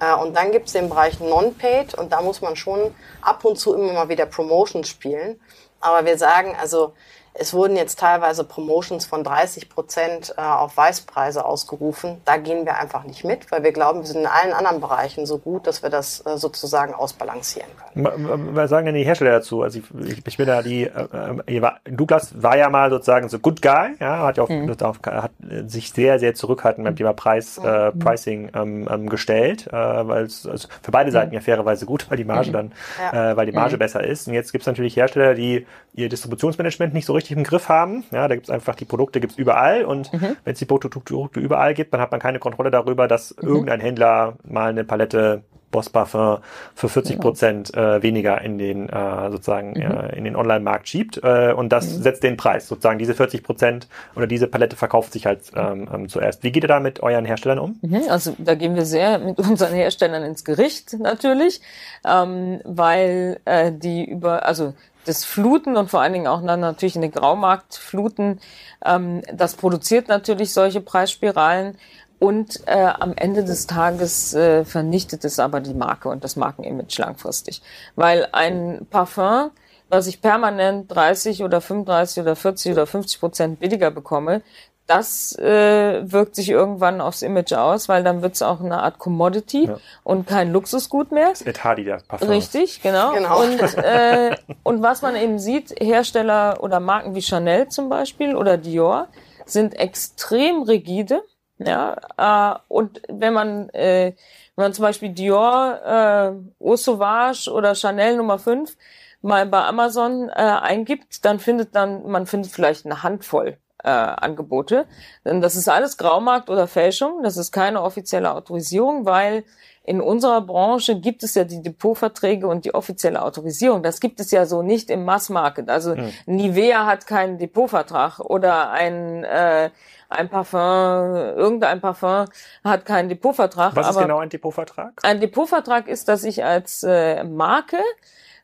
Äh, und dann gibt es den Bereich Non-Paid und da muss man schon ab und zu immer mal wieder Promotions spielen. Aber wir sagen, also es wurden jetzt teilweise Promotions von 30 Prozent äh, auf Weißpreise ausgerufen. Da gehen wir einfach nicht mit, weil wir glauben, wir sind in allen anderen Bereichen so gut, dass wir das äh, sozusagen ausbalancieren können. Was sagen denn die Hersteller dazu? Also ich, ich bin da die, äh, Douglas war ja mal sozusagen so Good Guy, ja, hat ja auch mhm. hat sich sehr, sehr zurückhaltend beim Thema Preis, mhm. äh, Pricing ähm, ähm, gestellt, äh, weil es also für beide Seiten mhm. ja fairerweise gut, weil die Marge mhm. dann, ja. weil die Marge mhm. besser ist. Und jetzt gibt es natürlich Hersteller, die ihr Distributionsmanagement nicht so richtig im Griff haben. Ja, da gibt es einfach die Produkte gibt's überall und mhm. wenn es die Produkte überall gibt, dann hat man keine Kontrolle darüber, dass mhm. irgendein Händler mal eine Palette Boss Parfum für 40 genau. Prozent äh, weniger in den äh, sozusagen mhm. äh, in den Online-Markt schiebt äh, und das mhm. setzt den Preis sozusagen diese 40 Prozent oder diese Palette verkauft sich halt ähm, ähm, zuerst. Wie geht ihr da mit euren Herstellern um? Mhm. Also da gehen wir sehr mit unseren Herstellern ins Gericht natürlich, ähm, weil äh, die über also das Fluten und vor allen Dingen auch dann natürlich in den Graumarkt fluten, ähm, das produziert natürlich solche Preisspiralen und äh, am Ende des Tages äh, vernichtet es aber die Marke und das Markenimage langfristig. Weil ein Parfum, was ich permanent 30 oder 35 oder 40 oder 50 Prozent billiger bekomme, das äh, wirkt sich irgendwann aufs Image aus, weil dann wird es auch eine Art Commodity ja. und kein Luxusgut mehr. Das Ed Hardy, der Parfum. Richtig, genau. genau. Und, äh, und was man eben sieht, Hersteller oder Marken wie Chanel zum Beispiel oder Dior sind extrem rigide. Ja, äh, und wenn man, äh, wenn man zum Beispiel Dior, äh, Eau Sauvage oder Chanel Nummer 5 mal bei Amazon äh, eingibt, dann findet dann, man findet vielleicht eine Handvoll äh, Angebote. Denn das ist alles Graumarkt oder Fälschung. Das ist keine offizielle Autorisierung, weil in unserer Branche gibt es ja die Depotverträge und die offizielle Autorisierung. Das gibt es ja so nicht im Massmarket. Also hm. Nivea hat keinen Depotvertrag oder ein äh, ein Parfum, irgendein Parfum hat keinen Depotvertrag. Was ist genau ein Depotvertrag? Ein Depotvertrag ist, dass ich als äh, Marke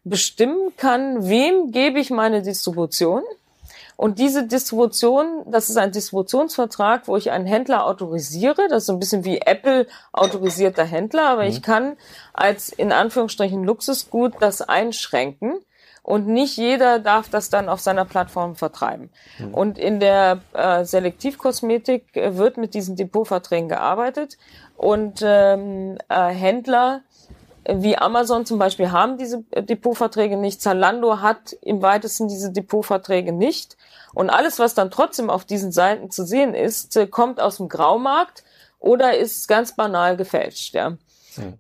bestimmen kann, wem gebe ich meine Distribution und diese Distribution, das ist ein Distributionsvertrag, wo ich einen Händler autorisiere. Das ist so ein bisschen wie Apple autorisierter Händler, aber mhm. ich kann als in Anführungsstrichen Luxusgut das einschränken und nicht jeder darf das dann auf seiner Plattform vertreiben. Mhm. Und in der äh, Selektivkosmetik äh, wird mit diesen Depotverträgen gearbeitet und ähm, äh, Händler wie Amazon zum Beispiel haben diese Depotverträge nicht. Zalando hat im weitesten diese Depotverträge nicht. Und alles, was dann trotzdem auf diesen Seiten zu sehen ist, kommt aus dem Graumarkt oder ist ganz banal gefälscht. Ja.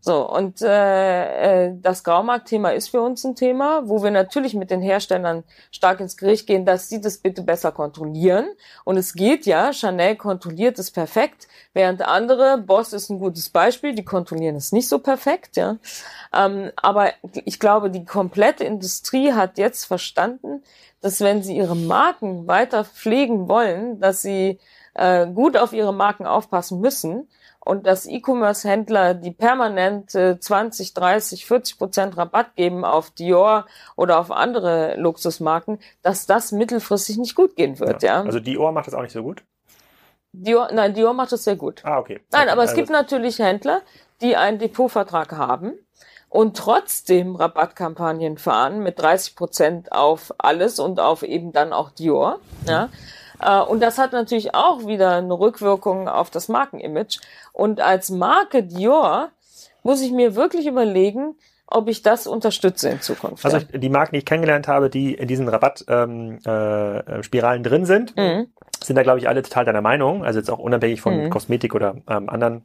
So, und äh, äh, das Graumarktthema ist für uns ein Thema, wo wir natürlich mit den Herstellern stark ins Gericht gehen, dass sie das bitte besser kontrollieren. Und es geht ja, Chanel kontrolliert es perfekt, während andere, Boss ist ein gutes Beispiel, die kontrollieren es nicht so perfekt, ja. Ähm, aber ich glaube, die komplette Industrie hat jetzt verstanden, dass wenn sie ihre Marken weiter pflegen wollen, dass sie äh, gut auf ihre Marken aufpassen müssen und dass E-Commerce-Händler, die permanent äh, 20, 30, 40 Prozent Rabatt geben auf Dior oder auf andere Luxusmarken, dass das mittelfristig nicht gut gehen wird. Ja. ja. Also Dior macht das auch nicht so gut? Dior, nein, Dior macht das sehr gut. Ah, okay. Nein, okay. aber es also gibt natürlich Händler, die einen Depotvertrag haben und trotzdem Rabattkampagnen fahren mit 30 Prozent auf alles und auf eben dann auch Dior. Ja. Äh, und das hat natürlich auch wieder eine Rückwirkung auf das Markenimage. Und als Marke Dior muss ich mir wirklich überlegen, ob ich das unterstütze in Zukunft. Also ja. die Marken, die ich kennengelernt habe, die in diesen Rabattspiralen ähm, äh, drin sind, mhm. sind da, glaube ich, alle total deiner Meinung. Also jetzt auch unabhängig von mhm. Kosmetik oder ähm, anderen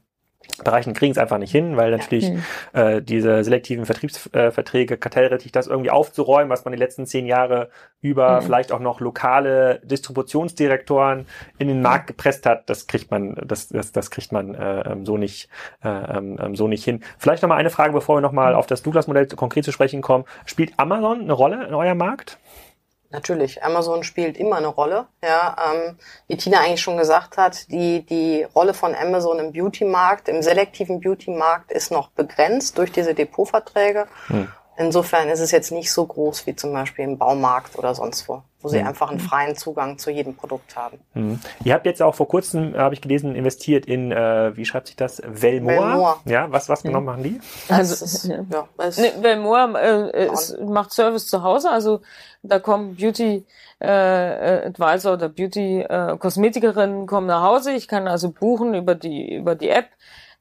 Bereichen kriegen es einfach nicht hin, weil natürlich mhm. äh, diese selektiven Vertriebsverträge, äh, kartellrechtlich das irgendwie aufzuräumen, was man die letzten zehn Jahre über mhm. vielleicht auch noch lokale Distributionsdirektoren in den Markt gepresst hat, das kriegt man, das, das, das kriegt man äh, ähm, so nicht äh, ähm, ähm, so nicht hin. Vielleicht noch mal eine Frage, bevor wir noch mal mhm. auf das Douglas-Modell konkret zu sprechen kommen: Spielt Amazon eine Rolle in eurem Markt? Natürlich, Amazon spielt immer eine Rolle. Ja, ähm, wie Tina eigentlich schon gesagt hat, die, die Rolle von Amazon im Beauty-Markt, im selektiven Beauty-Markt ist noch begrenzt durch diese Depotverträge. Hm. Insofern ist es jetzt nicht so groß wie zum Beispiel im Baumarkt oder sonst wo, wo sie mhm. einfach einen freien Zugang zu jedem Produkt haben. Mhm. Ihr habt jetzt auch vor kurzem, habe ich gelesen, investiert in, äh, wie schreibt sich das, Velmor. Velmor. Ja, was, was genau mhm. machen die? Also, ist, ja, ne, Velmor äh, ist, macht Service zu Hause, also da kommen Beauty äh, Advisor oder Beauty äh, Kosmetikerinnen kommen nach Hause. Ich kann also buchen über die über die App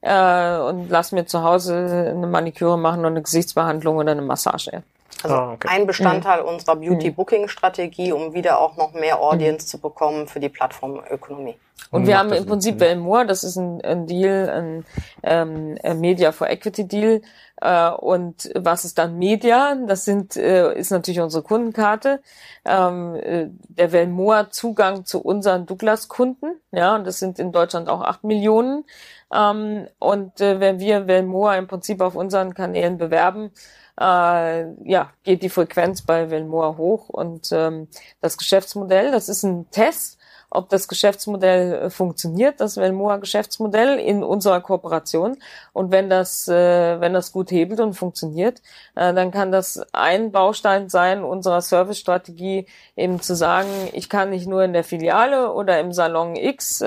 äh, und lass mir zu Hause eine Maniküre machen oder eine Gesichtsbehandlung oder eine Massage. Also oh, okay. ein Bestandteil mhm. unserer Beauty-Booking-Strategie, um wieder auch noch mehr Audience mhm. zu bekommen für die Plattformökonomie. Und wir haben im Prinzip Belmore, das ist ein, ein Deal, ein, ähm, ein Media for Equity Deal. Äh, und was ist dann Media? Das sind, äh, ist natürlich unsere Kundenkarte. Ähm, äh, der Velmoa Zugang zu unseren Douglas-Kunden. Ja, und das sind in Deutschland auch acht Millionen. Ähm, und äh, wenn wir Velmoa im Prinzip auf unseren Kanälen bewerben, äh, ja, geht die Frequenz bei Velmoa hoch. Und ähm, das Geschäftsmodell, das ist ein Test ob das Geschäftsmodell äh, funktioniert, das Velmoa-Geschäftsmodell in unserer Kooperation. Und wenn das, äh, wenn das gut hebelt und funktioniert, äh, dann kann das ein Baustein sein unserer Servicestrategie, eben zu sagen, ich kann nicht nur in der Filiale oder im Salon X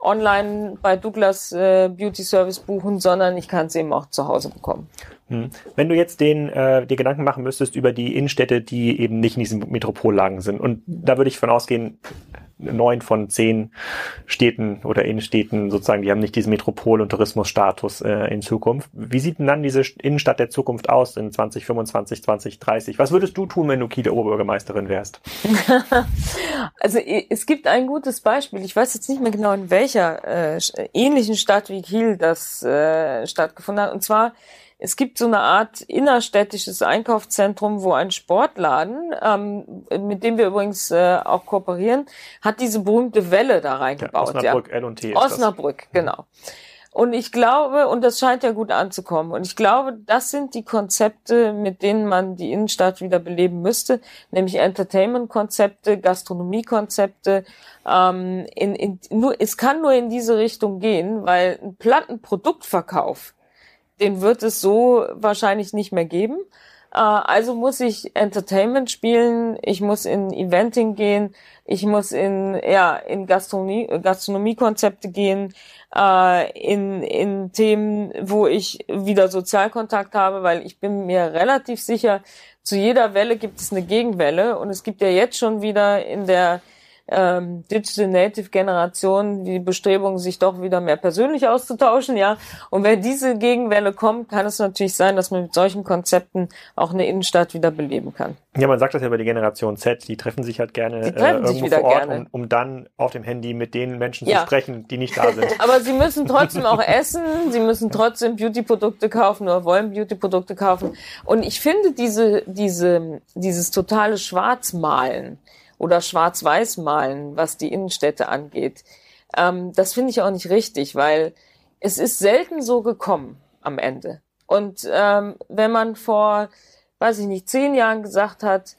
online bei Douglas äh, Beauty Service buchen, sondern ich kann es eben auch zu Hause bekommen. Hm. Wenn du jetzt den, äh, dir Gedanken machen müsstest über die Innenstädte, die eben nicht in diesen Metropollagen sind, und da würde ich von ausgehen, neun von zehn Städten oder Innenstädten sozusagen, die haben nicht diesen Metropol- und Tourismusstatus äh, in Zukunft. Wie sieht denn dann diese Innenstadt der Zukunft aus in 2025, 2030? Was würdest du tun, wenn du Kieler Oberbürgermeisterin wärst? also es gibt ein gutes Beispiel. Ich weiß jetzt nicht mehr genau, in welcher äh, ähnlichen Stadt wie Kiel das äh, stattgefunden hat. Und zwar es gibt so eine Art innerstädtisches Einkaufszentrum, wo ein Sportladen, ähm, mit dem wir übrigens äh, auch kooperieren, hat diese berühmte Welle da reingebaut. Ja, Osnabrück, ja. L&T. Osnabrück, genau. Und ich glaube, und das scheint ja gut anzukommen, und ich glaube, das sind die Konzepte, mit denen man die Innenstadt wieder beleben müsste, nämlich Entertainment-Konzepte, Gastronomie-Konzepte. Ähm, in, in, nur, es kann nur in diese Richtung gehen, weil ein Plattenproduktverkauf den wird es so wahrscheinlich nicht mehr geben. Äh, also muss ich Entertainment spielen, ich muss in Eventing gehen, ich muss in ja in Gastronomie Gastronomiekonzepte gehen, äh, in in Themen, wo ich wieder Sozialkontakt habe, weil ich bin mir relativ sicher, zu jeder Welle gibt es eine Gegenwelle und es gibt ja jetzt schon wieder in der ähm, Digital Native Generation die Bestrebung, sich doch wieder mehr persönlich auszutauschen, ja. Und wenn diese Gegenwelle kommt, kann es natürlich sein, dass man mit solchen Konzepten auch eine Innenstadt wieder beleben kann. Ja, man sagt das ja über die Generation Z, die treffen sich halt gerne äh, irgendwo vor Ort, um, um, dann auf dem Handy mit den Menschen ja. zu sprechen, die nicht da sind. Aber sie müssen trotzdem auch essen, sie müssen trotzdem Beauty-Produkte kaufen oder wollen Beauty-Produkte kaufen. Und ich finde diese, diese, dieses totale Schwarzmalen, oder schwarz-weiß malen, was die Innenstädte angeht. Ähm, das finde ich auch nicht richtig, weil es ist selten so gekommen am Ende. Und ähm, wenn man vor, weiß ich nicht, zehn Jahren gesagt hat,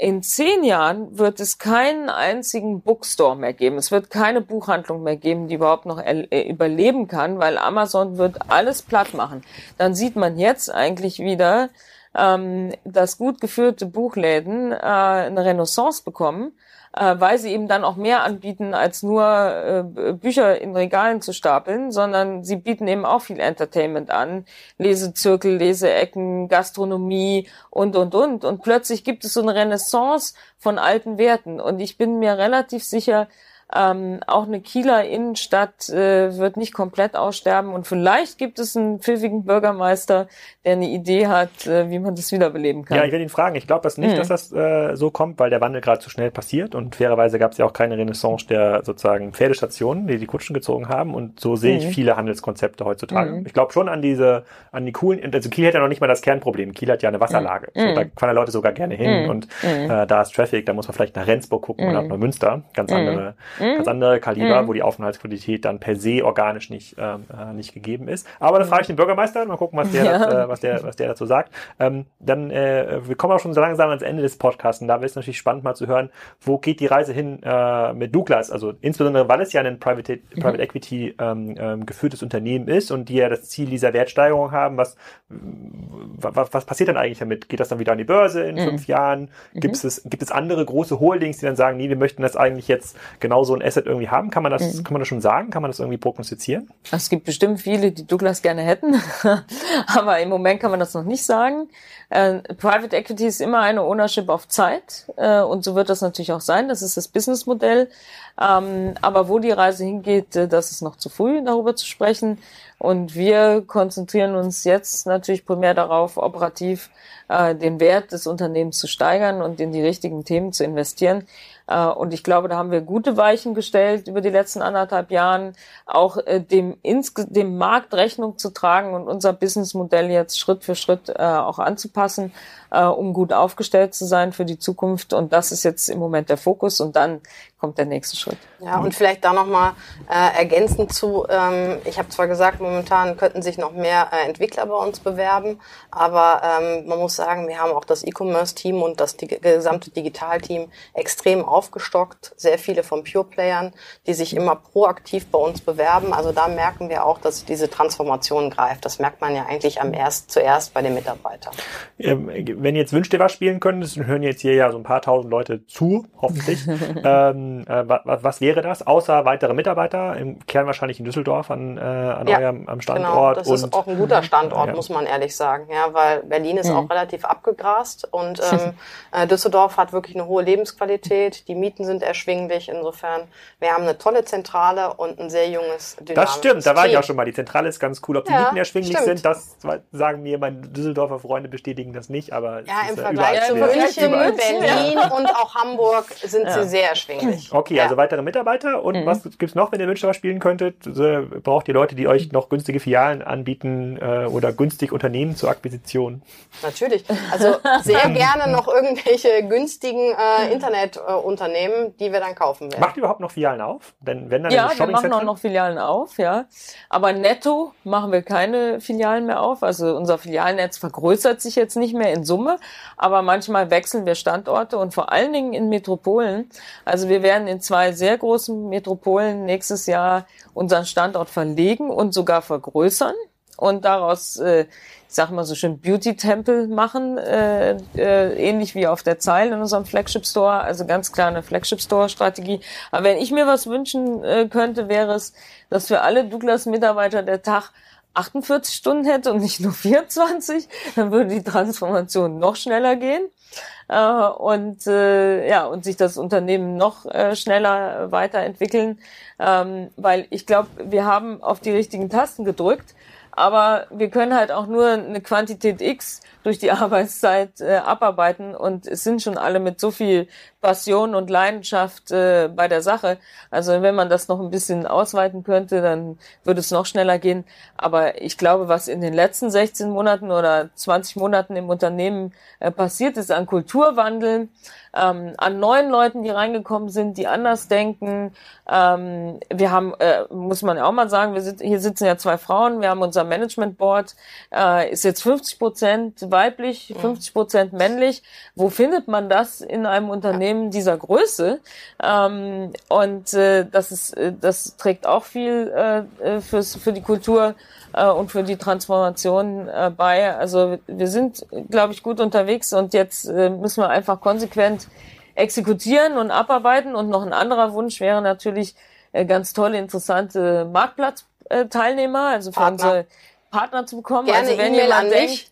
in zehn Jahren wird es keinen einzigen Bookstore mehr geben. Es wird keine Buchhandlung mehr geben, die überhaupt noch äh, überleben kann, weil Amazon wird alles platt machen. Dann sieht man jetzt eigentlich wieder, ähm, dass gut geführte Buchläden äh, eine Renaissance bekommen äh, weil sie eben dann auch mehr anbieten, als nur äh, Bücher in Regalen zu stapeln, sondern sie bieten eben auch viel Entertainment an, Lesezirkel, Leseecken, Gastronomie und, und, und. Und plötzlich gibt es so eine Renaissance von alten Werten. Und ich bin mir relativ sicher, ähm, auch eine Kieler Innenstadt äh, wird nicht komplett aussterben und vielleicht gibt es einen pfiffigen Bürgermeister, der eine Idee hat, äh, wie man das wiederbeleben kann. Ja, ich will ihn fragen. Ich glaube das nicht, mhm. dass das äh, so kommt, weil der Wandel gerade zu schnell passiert und fairerweise gab es ja auch keine Renaissance der sozusagen Pferdestationen, die die Kutschen gezogen haben und so sehe ich mhm. viele Handelskonzepte heutzutage. Mhm. Ich glaube schon an diese, an die coolen, also Kiel hat ja noch nicht mal das Kernproblem. Kiel hat ja eine Wasserlage. Mhm. So, da fahren Leute sogar gerne hin mhm. und äh, da ist Traffic, da muss man vielleicht nach Rendsburg gucken oder nach Neumünster. Ganz andere Mhm. ganz andere Kaliber, mhm. wo die Aufenthaltsqualität dann per se organisch nicht, ähm, äh, nicht gegeben ist. Aber da frage ich den Bürgermeister, mal gucken, was der, ja. das, äh, was der, was der dazu sagt. Ähm, dann, äh, wir kommen auch schon so langsam ans Ende des Podcasts und da wäre es natürlich spannend mal zu hören, wo geht die Reise hin äh, mit Douglas? Also insbesondere, weil es ja ein Private, Private mhm. Equity ähm, ähm, geführtes Unternehmen ist und die ja das Ziel dieser Wertsteigerung haben, was, was, was passiert dann eigentlich damit? Geht das dann wieder an die Börse in mhm. fünf Jahren? Gibt mhm. es, gibt es andere große Holdings, die dann sagen, nee, wir möchten das eigentlich jetzt genau so ein Asset irgendwie haben? Kann man das, mhm. kann man das schon sagen? Kann man das irgendwie prognostizieren? Es gibt bestimmt viele, die Douglas gerne hätten, aber im Moment kann man das noch nicht sagen. Äh, Private Equity ist immer eine Ownership auf Zeit äh, und so wird das natürlich auch sein. Das ist das Businessmodell. Ähm, aber wo die Reise hingeht, äh, das ist noch zu früh, darüber zu sprechen. Und wir konzentrieren uns jetzt natürlich primär darauf, operativ äh, den Wert des Unternehmens zu steigern und in die richtigen Themen zu investieren. Äh, und ich glaube, da haben wir gute Weichen gestellt über die letzten anderthalb Jahren, auch äh, dem, ins, dem Markt Rechnung zu tragen und unser Businessmodell jetzt Schritt für Schritt äh, auch anzupassen, um gut aufgestellt zu sein für die Zukunft. Und das ist jetzt im Moment der Fokus. Und dann kommt der nächste Schritt. Ja, und vielleicht da nochmal äh, ergänzend zu, ähm, ich habe zwar gesagt, momentan könnten sich noch mehr äh, Entwickler bei uns bewerben, aber ähm, man muss sagen, wir haben auch das E-Commerce-Team und das die, gesamte Digital-Team extrem aufgestockt, sehr viele von Pure-Playern, die sich immer proaktiv bei uns bewerben. Also da merken wir auch, dass diese Transformation greift. Das merkt man ja eigentlich am erst zuerst bei den Mitarbeitern. Ähm, wenn ihr jetzt Wünscht ihr was spielen könntest, dann hören jetzt hier ja so ein paar tausend Leute zu, hoffentlich. ähm, äh, was, was wäre das, außer weitere Mitarbeiter? Im Kern wahrscheinlich in Düsseldorf an, äh, an ja, eurem am Standort. Genau, das ist auch ein guter Standort, ja. muss man ehrlich sagen. Ja, weil Berlin ist mhm. auch relativ abgegrast und ähm, äh, Düsseldorf hat wirklich eine hohe Lebensqualität. Die Mieten sind erschwinglich. Insofern, wir haben eine tolle Zentrale und ein sehr junges, dynamisches Das stimmt, da war ich auch schon mal. Die Zentrale ist ganz cool. Ob die ja, Mieten erschwinglich stimmt. sind, das sagen mir meine Düsseldorfer Freunde bestätigen das nicht. Aber ja, im Vergleich zu München, Berlin und auch Hamburg sind sie sehr erschwinglich. Okay, ja. also weitere Mitarbeiter. Und mhm. was gibt's noch, wenn ihr Münster spielen könntet? Braucht ihr Leute, die euch noch günstige Filialen anbieten äh, oder günstig Unternehmen zur Akquisition? Natürlich. Also sehr gerne noch irgendwelche günstigen äh, Internetunternehmen, äh, die wir dann kaufen werden. Macht ihr überhaupt noch Filialen auf? Denn wenn dann ja, wir machen auch noch Filialen auf, ja. Aber netto machen wir keine Filialen mehr auf. Also unser Filialnetz vergrößert sich jetzt nicht mehr in Summe, aber manchmal wechseln wir Standorte und vor allen Dingen in Metropolen. Also wir werden werden in zwei sehr großen Metropolen nächstes Jahr unseren Standort verlegen und sogar vergrößern und daraus, äh, ich sag mal so schön, Beauty-Tempel machen, äh, äh, ähnlich wie auf der Zeil in unserem Flagship-Store, also ganz klar eine Flagship-Store-Strategie. Aber wenn ich mir was wünschen äh, könnte, wäre es, dass für alle Douglas-Mitarbeiter der Tag 48 Stunden hätte und nicht nur 24, dann würde die Transformation noch schneller gehen. Äh, und äh, ja und sich das Unternehmen noch äh, schneller weiterentwickeln, ähm, weil ich glaube, wir haben auf die richtigen Tasten gedrückt, aber wir können halt auch nur eine Quantität X durch die Arbeitszeit äh, abarbeiten und es sind schon alle mit so viel Passion und Leidenschaft äh, bei der Sache. Also wenn man das noch ein bisschen ausweiten könnte, dann würde es noch schneller gehen. Aber ich glaube, was in den letzten 16 Monaten oder 20 Monaten im Unternehmen äh, passiert ist an Kulturwandel, ähm, an neuen Leuten, die reingekommen sind, die anders denken. Ähm, wir haben, äh, muss man ja auch mal sagen, wir sind, hier sitzen ja zwei Frauen, wir haben unser Management Board, äh, ist jetzt 50 Prozent weiblich, 50 Prozent männlich. Wo findet man das in einem Unternehmen? Unternehmen dieser Größe. Ähm, und äh, das ist, äh, das trägt auch viel äh, fürs, für die Kultur äh, und für die Transformation äh, bei. Also wir sind, glaube ich, gut unterwegs und jetzt äh, müssen wir einfach konsequent exekutieren und abarbeiten. Und noch ein anderer Wunsch wäre natürlich äh, ganz tolle, interessante Marktplatzteilnehmer, also für Partner. unsere Partner zu bekommen. Gerne also wenn E-Mail jemand an denkt, mich.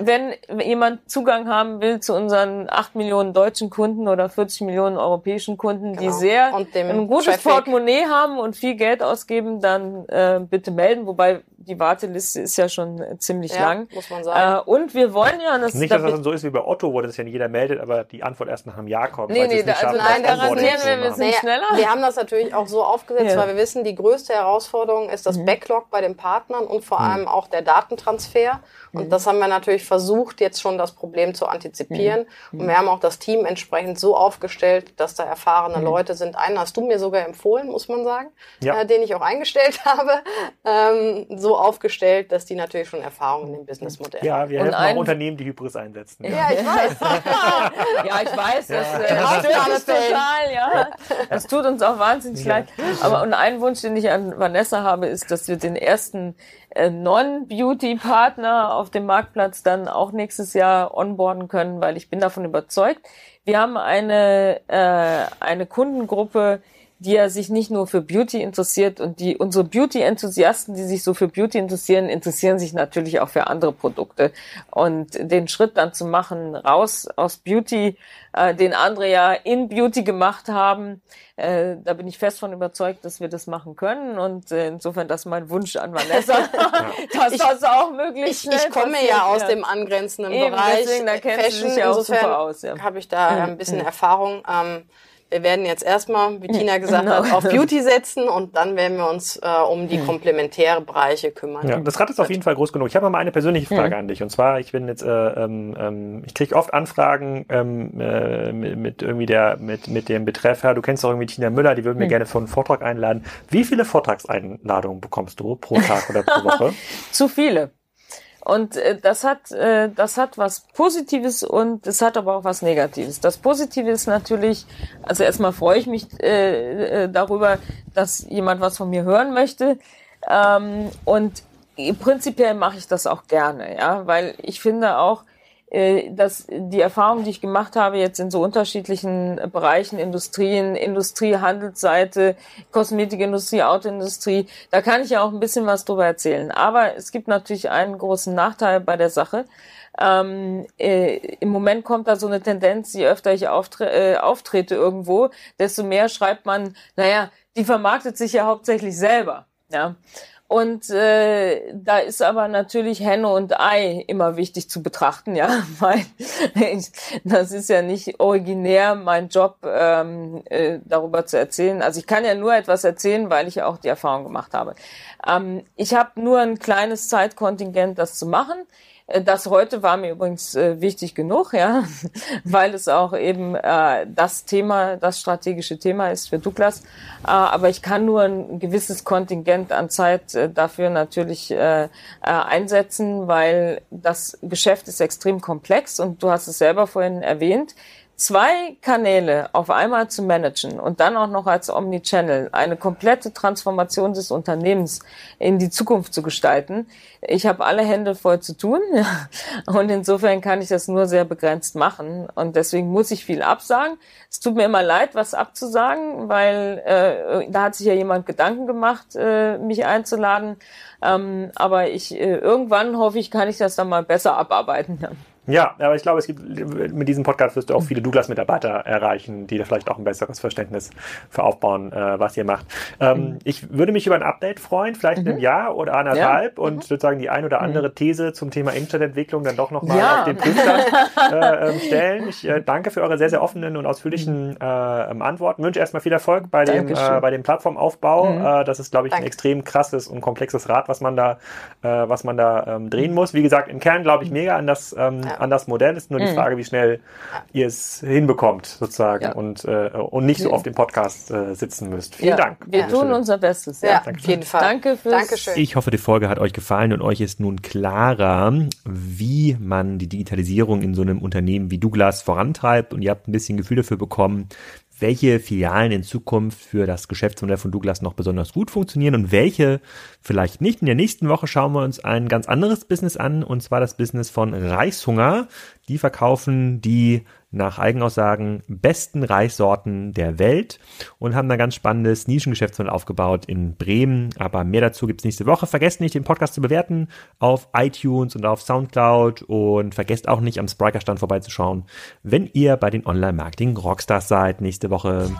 wenn jemand Zugang haben will zu unseren 8 Millionen deutschen Kunden oder 40 Millionen europäischen Kunden, die Genau. sehr Und dem ein gutes Traffic. Portemonnaie haben und viel Geld ausgeben, dann äh, bitte melden. Wobei die Warteliste ist ja schon ziemlich Ja, lang. muss man sagen. Äh, und wir wollen ja, und das Nicht, da dass das dann so ist wie bei Otto, wo das ja nicht jeder meldet, aber die Antwort erst nach einem Jahr kommt. Nee, nee, da- also nein, garantieren wir, wir sind- schneller? Wir haben das natürlich auch so aufgesetzt, Ja. weil wir wissen, die größte Herausforderung ist das Backlog bei den Partnern und vor allem auch der Datentransfer. Und das haben wir natürlich versucht, jetzt schon das Problem zu antizipieren. Und wir haben auch das Team entsprechend so aufgestellt, dass da erfahrene Leute sind. Einen hast du mir sogar empfohlen, muss man sagen, Ja. äh, den ich auch eingestellt habe, ähm, so aufgestellt, dass die natürlich schon Erfahrung in dem Businessmodell Ja, haben. wir Und helfen ein- auch Unternehmen, die Hybris einsetzen. Ja, ich weiß. ja, ich weiß, das, äh, das uns Ausnahmefällen. total, ja. Das tut uns auch wahnsinnig Ja. leid. Aber und ein Wunsch, den ich an Vanessa habe, ist, dass wir den ersten äh, Non-Beauty-Partner auf dem Marktplatz dann auch nächstes Jahr onboarden können, weil ich bin davon überzeugt. Wir haben eine, äh, eine Kundengruppe, die ja sich nicht nur für Beauty interessiert und die unsere Beauty-Enthusiasten, die sich so für Beauty interessieren, interessieren sich natürlich auch für andere Produkte. Und den Schritt dann zu machen, raus aus Beauty, äh, den andere ja in Beauty gemacht haben, äh, da bin ich fest von überzeugt, dass wir das machen können. Und äh, insofern das ist mein Wunsch an Vanessa, dass Ich- das auch möglichst Ich, ich schnell komme passiert, ja aus dem angrenzenden Eben, Bereich. deswegen, da kennst du Fashion. dich ja auch super aus, ja. habe ich da ein bisschen Erfahrung. Ähm, wir werden jetzt erstmal, wie Tina gesagt Genau. hat, auf Beauty setzen und dann werden wir uns äh, um die komplementäre Bereiche kümmern. Ja, das Rad ist auf jeden Fall groß genug. Ich habe mal eine persönliche Frage an dich. Und zwar, ich bin jetzt, äh, ähm, ähm, ich kriege oft Anfragen ähm, äh, mit, mit irgendwie der, mit, mit dem Betreff, ja, du kennst doch irgendwie Tina Müller, die würden mir gerne für einen Vortrag einladen. Wie viele Vortragseinladungen bekommst du pro Tag oder pro Woche? zu viele. Und äh, das hat äh, das hat was Positives und es hat aber auch was Negatives. Das Positive ist natürlich, also erstmal freue ich mich äh, äh, darüber, dass jemand was von mir hören möchte. Ähm, und prinzipiell mache ich das auch gerne, ja, weil ich finde auch, dass die Erfahrung, die ich gemacht habe jetzt in so unterschiedlichen Bereichen, Industrien, Industrie, Handelsseite, Kosmetikindustrie, Autoindustrie, da kann ich ja auch ein bisschen was drüber erzählen. Aber es gibt natürlich einen großen Nachteil bei der Sache. Ähm, äh, Im Moment kommt da so eine Tendenz, je öfter ich auftre äh, auftrete irgendwo, desto mehr schreibt man, naja, die vermarktet sich ja hauptsächlich selber. Ja. Und äh, da ist aber natürlich Henne und Ei immer wichtig zu betrachten, ja, weil ich, das ist ja nicht originär mein Job, ähm, äh, darüber zu erzählen. Also ich kann ja nur etwas erzählen, weil ich ja auch die Erfahrung gemacht habe. Ähm, ich habe nur ein kleines Zeitkontingent, das zu machen. Äh, Das heute war mir übrigens äh, wichtig genug, ja, weil es auch eben äh, das Thema, das strategische Thema ist für Douglas. Aber ich kann nur ein gewisses Kontingent an Zeit dafür natürlich einsetzen, weil das Geschäft ist extrem komplex und du hast es selber vorhin erwähnt zwei Kanäle auf einmal zu managen und dann auch noch als Omnichannel eine komplette Transformation des Unternehmens in die Zukunft zu gestalten. Ich habe alle Hände voll zu tun und insofern kann ich das nur sehr begrenzt machen und deswegen muss ich viel absagen. Es tut mir immer leid, was abzusagen, weil äh, da hat sich ja jemand Gedanken gemacht, äh, mich einzuladen. Ähm, aber ich äh, irgendwann hoffe ich, kann ich das dann mal besser abarbeiten. Ja. Ja, aber ich glaube, es gibt mit diesem Podcast wirst du auch viele Douglas-Mitarbeiter erreichen, die da vielleicht auch ein besseres Verständnis für aufbauen, äh, was ihr macht. Ähm, Ich würde mich über ein Update freuen, vielleicht in einem Jahr oder anderthalb und sozusagen die ein oder andere These zum Thema Internetentwicklung dann doch nochmal Ja. auf den Prüfstand äh, ähm, stellen. Ich äh, danke für eure sehr, sehr offenen und ausführlichen äh, ähm, Antworten. Wünsche erstmal viel Erfolg bei dem, äh, bei dem Plattformaufbau. Äh, das ist, glaube ich, ein Danke. extrem krasses und komplexes Rad, was man da, äh, was man da ähm, drehen muss. Wie gesagt, im Kern glaube ich mega an das, ähm, ja. anderes Modell. Ist nur die mhm. Frage, wie schnell ihr es hinbekommt, sozusagen, ja. und, äh, und nicht so oft im Podcast äh, sitzen müsst. Vielen Dank. Wir tun unser Bestes. Ja, auf jeden Fall. Danke fürs Dankeschön. Ich hoffe, die Folge hat euch gefallen und euch ist nun klarer, wie man die Digitalisierung in so einem Unternehmen wie Douglas vorantreibt und ihr habt ein bisschen Gefühl dafür bekommen, welche Filialen in Zukunft für das Geschäftsmodell von Douglas noch besonders gut funktionieren und welche vielleicht nicht. In der nächsten Woche schauen wir uns ein ganz anderes Business an, und zwar das Business von Reishunger. Die verkaufen die nach Eigenaussagen besten Reissorten der Welt und haben ein ganz spannendes Nischengeschäftsmodell aufgebaut in Bremen. Aber mehr dazu gibt's nächste Woche. Vergesst nicht, den Podcast zu bewerten auf iTunes und auf Soundcloud und vergesst auch nicht, am Spriker-Stand vorbeizuschauen, wenn ihr bei den Online-Marketing-Rockstars seid nächste Woche.